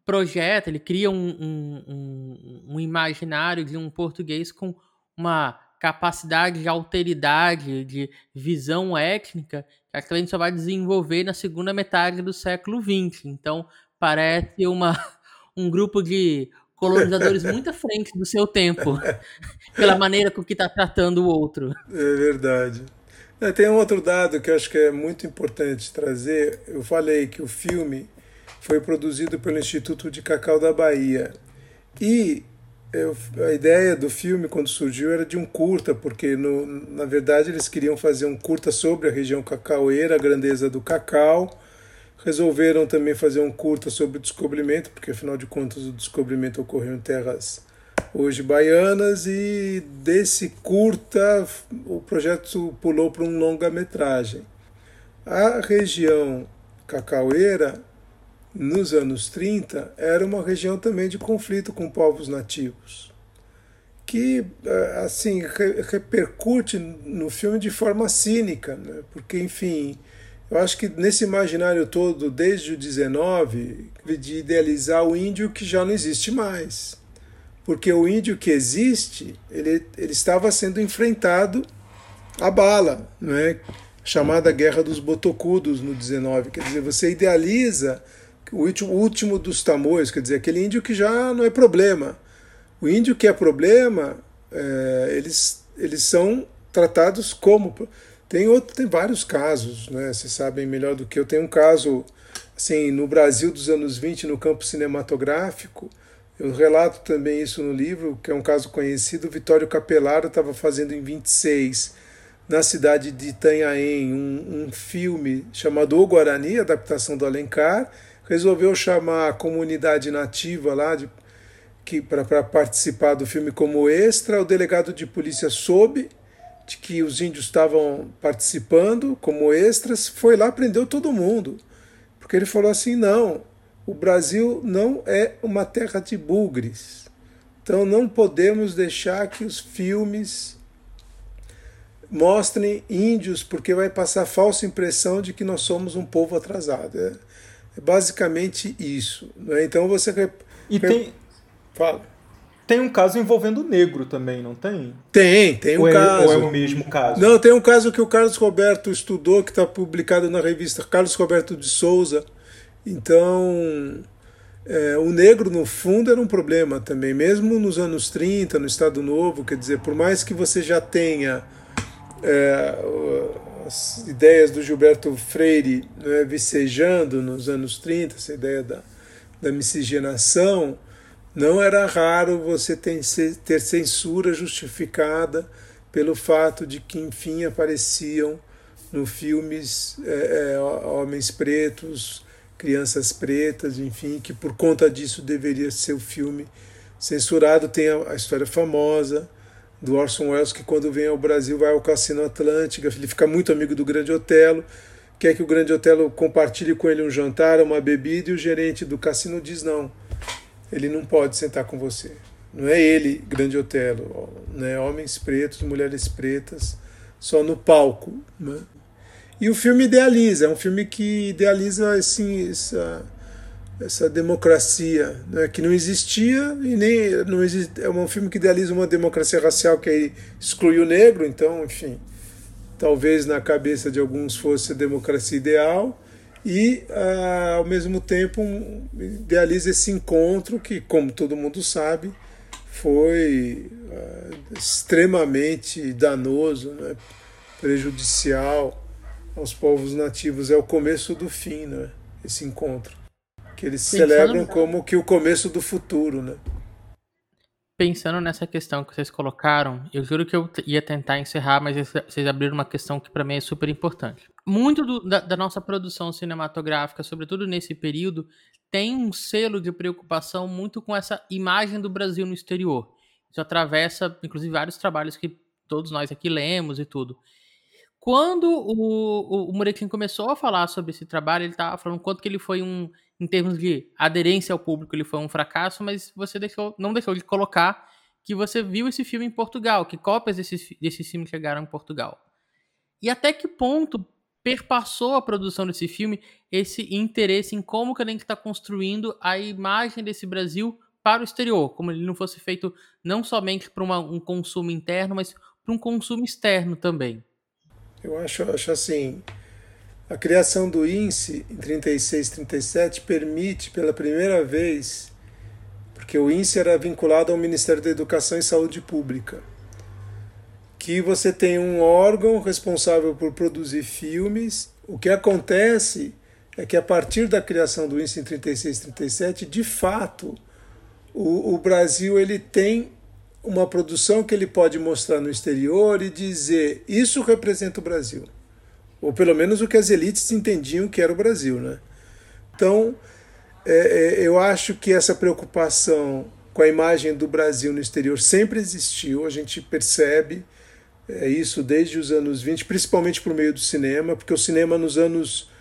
projeta, ele cria um, um, um, um imaginário de um português com uma capacidade de alteridade, de visão étnica, que a gente só vai desenvolver na segunda metade do século XX. Então, parece uma, um grupo de colonizadores muito à frente do seu tempo, pela maneira com que está tratando o outro. É verdade. É, tem um outro dado que eu acho que é muito importante trazer. Eu falei que o filme foi produzido pelo Instituto de Cacau da Bahia. E eu, a ideia do filme, quando surgiu, era de um curta, porque no, na verdade eles queriam fazer um curta sobre a região cacaueira, a grandeza do cacau. Resolveram também fazer um curta sobre o descobrimento, porque afinal de contas o descobrimento ocorreu em terras hoje baianas, e desse curta o projeto pulou para um longa-metragem. A região cacaueira, nos anos 30, era uma região também de conflito com povos nativos, que eh, assim repercute no filme de forma cínica, né? porque, enfim, eu acho que nesse imaginário todo, desde o 19, de idealizar o índio que já não existe mais porque o índio que existe, ele, ele estava sendo enfrentado a bala, não é? chamada Guerra dos Botocudos no 19. Quer dizer, você idealiza o último dos tamoios, quer dizer, aquele índio que já não é problema. O índio que é problema, é, eles, eles são tratados como. Tem, outro, tem vários casos, né? Vocês sabem melhor do que eu. Tem um caso, assim, no Brasil dos anos 20, no campo cinematográfico. Eu relato também isso no livro, que é um caso conhecido. Vitório Capelaro estava fazendo em 26, na cidade de Itanhaém, um, um filme chamado O Guarani, adaptação do Alencar. Resolveu chamar a comunidade nativa lá de, que para participar do filme como extra. O delegado de polícia soube de que os índios estavam participando como extras, foi lá prendeu todo mundo. Porque ele falou assim: não, o Brasil não é uma terra de bugres. Então não podemos deixar que os filmes mostrem índios, porque vai passar a falsa impressão de que nós somos um povo atrasado. É, é basicamente isso. Né? Então você. E tem. Fala. Tem um caso envolvendo negro também, não tem? Tem, tem um ou é, caso. Ou é o mesmo caso? Não, tem um caso que o Carlos Roberto estudou, que está publicado na revista Carlos Roberto de Souza. Então, é, o negro, no fundo, era um problema também, mesmo nos anos 30, no Estado Novo. Quer dizer, por mais que você já tenha é, as ideias do Gilberto Freire né, vicejando nos anos 30, essa ideia da, da miscigenação não era raro você ter, ter censura justificada pelo fato de que, enfim, apareciam no filmes é, é, homens pretos, crianças pretas, enfim, que por conta disso deveria ser o filme censurado. Tem a, a história famosa do Orson Welles, que quando vem ao Brasil vai ao Cassino Atlântica, ele fica muito amigo do Grande Otelo, quer que o Grande Otelo compartilhe com ele um jantar, uma bebida, e o gerente do cassino diz não ele não pode sentar com você. Não é ele, grande Otelo, né? homens pretos, mulheres pretas, só no palco. Né? E o filme idealiza, é um filme que idealiza assim, essa, essa democracia né? que não existia e nem não existe, é um filme que idealiza uma democracia racial que exclui o negro, então, enfim, talvez na cabeça de alguns fosse a democracia ideal e, uh, ao mesmo tempo, idealiza esse encontro que, como todo mundo sabe, foi uh, extremamente danoso, né? prejudicial aos povos nativos. É o começo do fim, né? esse encontro. Que eles Pensando... celebram como que o começo do futuro. Né? Pensando nessa questão que vocês colocaram, eu juro que eu ia tentar encerrar, mas vocês abriram uma questão que para mim é super importante muito do, da, da, nossa produção cinematográfica, sobretudo nesse período, tem um selo de preocupação muito com essa imagem do Brasil no exterior. Isso atravessa, inclusive, vários trabalhos que todos nós aqui lemos e tudo. Quando o, o, o Muretin começou a falar sobre esse trabalho, ele estava falando quanto que ele foi um, em termos de aderência ao público, ele foi um fracasso, mas você deixou, não deixou de colocar que você viu esse filme em Portugal, que cópias desses, desses filmes chegaram em Portugal. E até que ponto perpassou a produção desse filme esse interesse em como a gente está construindo a imagem desse Brasil para o exterior, como ele não fosse feito não somente para um consumo interno, mas para um consumo externo também. Eu acho, acho assim, a criação do INSE em 36, 37 permite pela primeira vez, porque o INSE era vinculado ao Ministério da Educação e Saúde Pública que você tem um órgão responsável por produzir filmes. O que acontece é que a partir da criação do INSE em 36 37, de fato, o, o Brasil ele tem uma produção que ele pode mostrar no exterior e dizer isso representa o Brasil. Ou pelo menos o que as elites entendiam que era o Brasil. Né? Então, é, é, eu acho que essa preocupação com a imagem do Brasil no exterior sempre existiu, a gente percebe é isso desde os anos 20, principalmente por meio do cinema, porque o cinema nos anos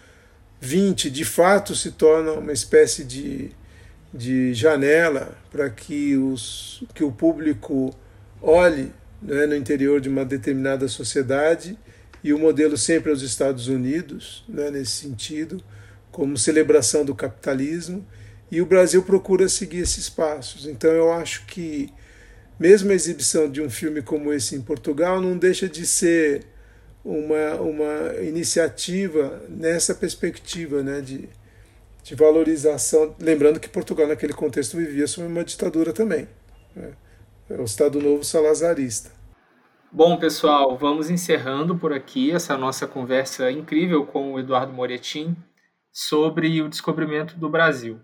20 de fato se torna uma espécie de, de janela para que, os, que o público olhe né, no interior de uma determinada sociedade e o modelo sempre é os Estados Unidos, né, nesse sentido, como celebração do capitalismo, e o Brasil procura seguir esses passos. Então eu acho que mesmo a exibição de um filme como esse em Portugal não deixa de ser uma, uma iniciativa nessa perspectiva né, de, de valorização. Lembrando que Portugal, naquele contexto, vivia sob uma ditadura também. Né? É o Estado Novo Salazarista. Bom, pessoal, vamos encerrando por aqui essa nossa conversa incrível com o Eduardo Moretim sobre o descobrimento do Brasil.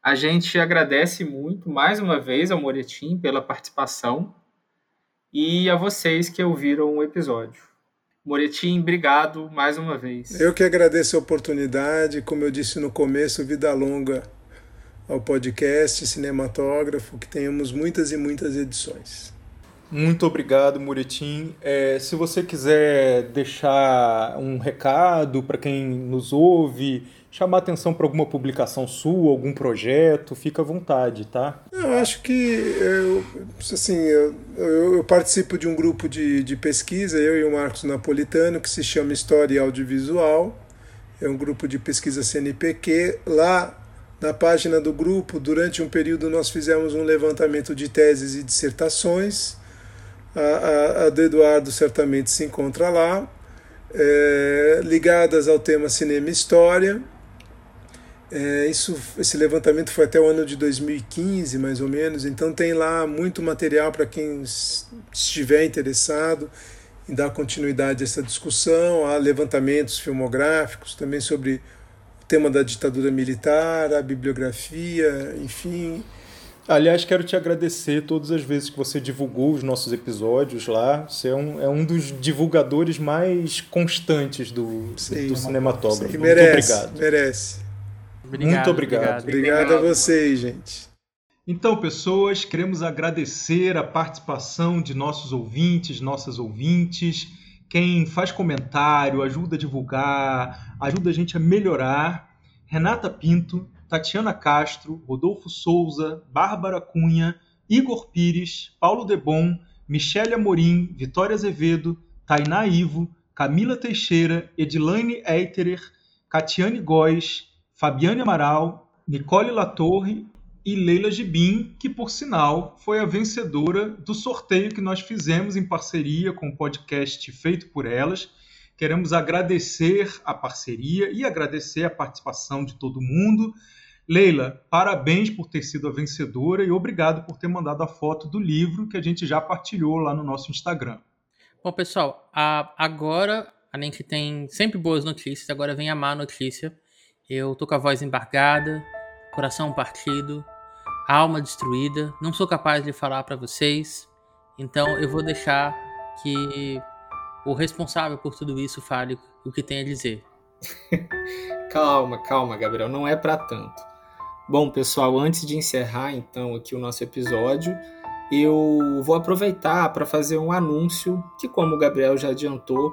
A gente agradece muito, mais uma vez, ao Moretim pela participação e a vocês que ouviram o episódio. Moretim, obrigado mais uma vez. Eu que agradeço a oportunidade, como eu disse no começo, vida longa ao podcast Cinematógrafo, que tenhamos muitas e muitas edições. Muito obrigado, Muretim. É, se você quiser deixar um recado para quem nos ouve, chamar atenção para alguma publicação sua, algum projeto, fica à vontade, tá? Eu acho que eu, assim, eu, eu, participo de um grupo de, de pesquisa, eu e o Marcos Napolitano, que se chama História Audiovisual. É um grupo de pesquisa CNPq. Lá na página do grupo, durante um período, nós fizemos um levantamento de teses e dissertações. A, a, a do Eduardo certamente se encontra lá, é, ligadas ao tema cinema e história. É, isso, esse levantamento foi até o ano de 2015, mais ou menos, então tem lá muito material para quem estiver interessado em dar continuidade a essa discussão. Há levantamentos filmográficos também sobre o tema da ditadura militar, a bibliografia, enfim. Aliás, quero te agradecer todas as vezes que você divulgou os nossos episódios lá. Você é um, é um dos divulgadores mais constantes do, sim, do cinematógrafo. Sim, merece, Muito obrigado. Merece. Obrigado, Muito obrigado. Obrigado, obrigado a vocês, gente. Então, pessoas, queremos agradecer a participação de nossos ouvintes, nossas ouvintes quem faz comentário, ajuda a divulgar, ajuda a gente a melhorar. Renata Pinto, Tatiana Castro, Rodolfo Souza, Bárbara Cunha, Igor Pires, Paulo Debon, Michele Amorim, Vitória Azevedo, Tainá Ivo, Camila Teixeira, Edilane Eiterer, Catiane Góes, Fabiane Amaral, Nicole Latorre e Leila Gibim, que por sinal foi a vencedora do sorteio que nós fizemos em parceria com o podcast feito por elas. Queremos agradecer a parceria e agradecer a participação de todo mundo. Leila, parabéns por ter sido a vencedora e obrigado por ter mandado a foto do livro que a gente já partilhou lá no nosso Instagram. Bom, pessoal, agora a gente tem sempre boas notícias, agora vem a má notícia. Eu tô com a voz embargada, coração partido, alma destruída, não sou capaz de falar para vocês, então eu vou deixar que o responsável por tudo isso fale o que tem a dizer. calma, calma, Gabriel, não é para tanto. Bom, pessoal, antes de encerrar então aqui o nosso episódio, eu vou aproveitar para fazer um anúncio que, como o Gabriel já adiantou,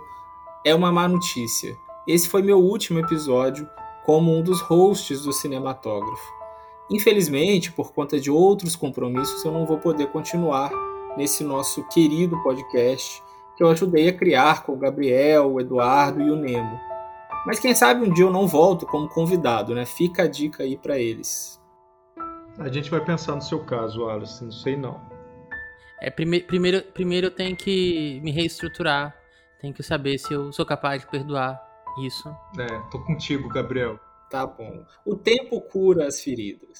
é uma má notícia. Esse foi meu último episódio como um dos hosts do Cinematógrafo. Infelizmente, por conta de outros compromissos, eu não vou poder continuar nesse nosso querido podcast que eu ajudei a criar com o Gabriel, o Eduardo e o Nemo. Mas quem sabe um dia eu não volto como convidado, né? Fica a dica aí para eles. A gente vai pensar no seu caso, Alice, não sei não. É, prime primeiro, primeiro eu tenho que me reestruturar, tenho que saber se eu sou capaz de perdoar isso. É, tô contigo, Gabriel. Tá bom. O tempo cura as feridas.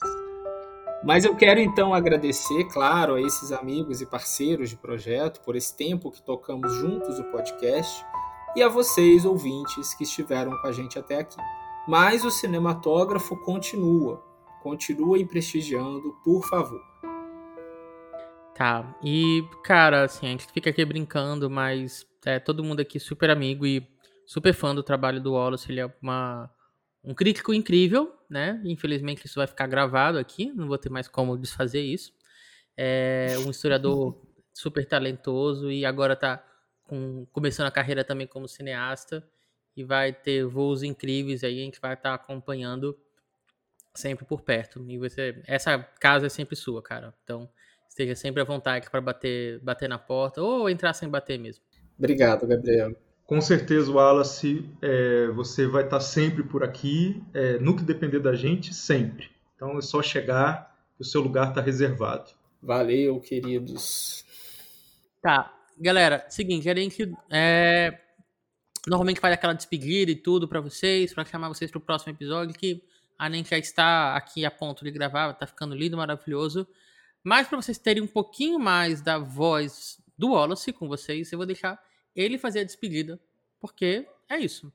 Mas eu quero então agradecer, claro, a esses amigos e parceiros de projeto por esse tempo que tocamos juntos o podcast e a vocês, ouvintes, que estiveram com a gente até aqui. Mas o cinematógrafo continua. Continue prestigiando, por favor. Tá, e cara, assim, a gente fica aqui brincando, mas é todo mundo aqui super amigo e super fã do trabalho do Wallace. Ele é uma um crítico incrível, né? Infelizmente isso vai ficar gravado aqui, não vou ter mais como desfazer isso. É um historiador super talentoso e agora está começando a carreira também como cineasta e vai ter voos incríveis aí, a gente vai estar tá acompanhando sempre por perto. E você, essa casa é sempre sua, cara. Então, esteja sempre à vontade para bater, bater na porta ou entrar sem bater mesmo. Obrigado, Gabriel. Com certeza, Wallace, é, você vai estar sempre por aqui, é, no que depender da gente, sempre. Então é só chegar, o seu lugar está reservado. Valeu, queridos. Tá, galera, seguinte, a gente é, normalmente faz aquela despedida e tudo para vocês, para chamar vocês para o próximo episódio, que A NEM já está aqui a ponto de gravar, tá ficando lindo, maravilhoso. Mas para vocês terem um pouquinho mais da voz do Wallace com vocês, eu vou deixar ele fazer a despedida, porque é isso.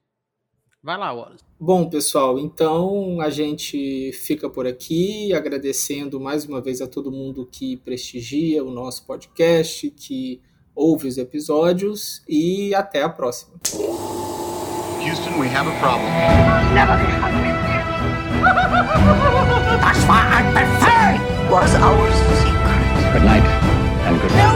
Vai lá, Wallace. Bom, pessoal, então a gente fica por aqui agradecendo mais uma vez a todo mundo que prestigia o nosso podcast, que ouve os episódios e até a próxima. Houston, we have a problem. Never be hungry. That's why I prefer was our secret. Good night and good night.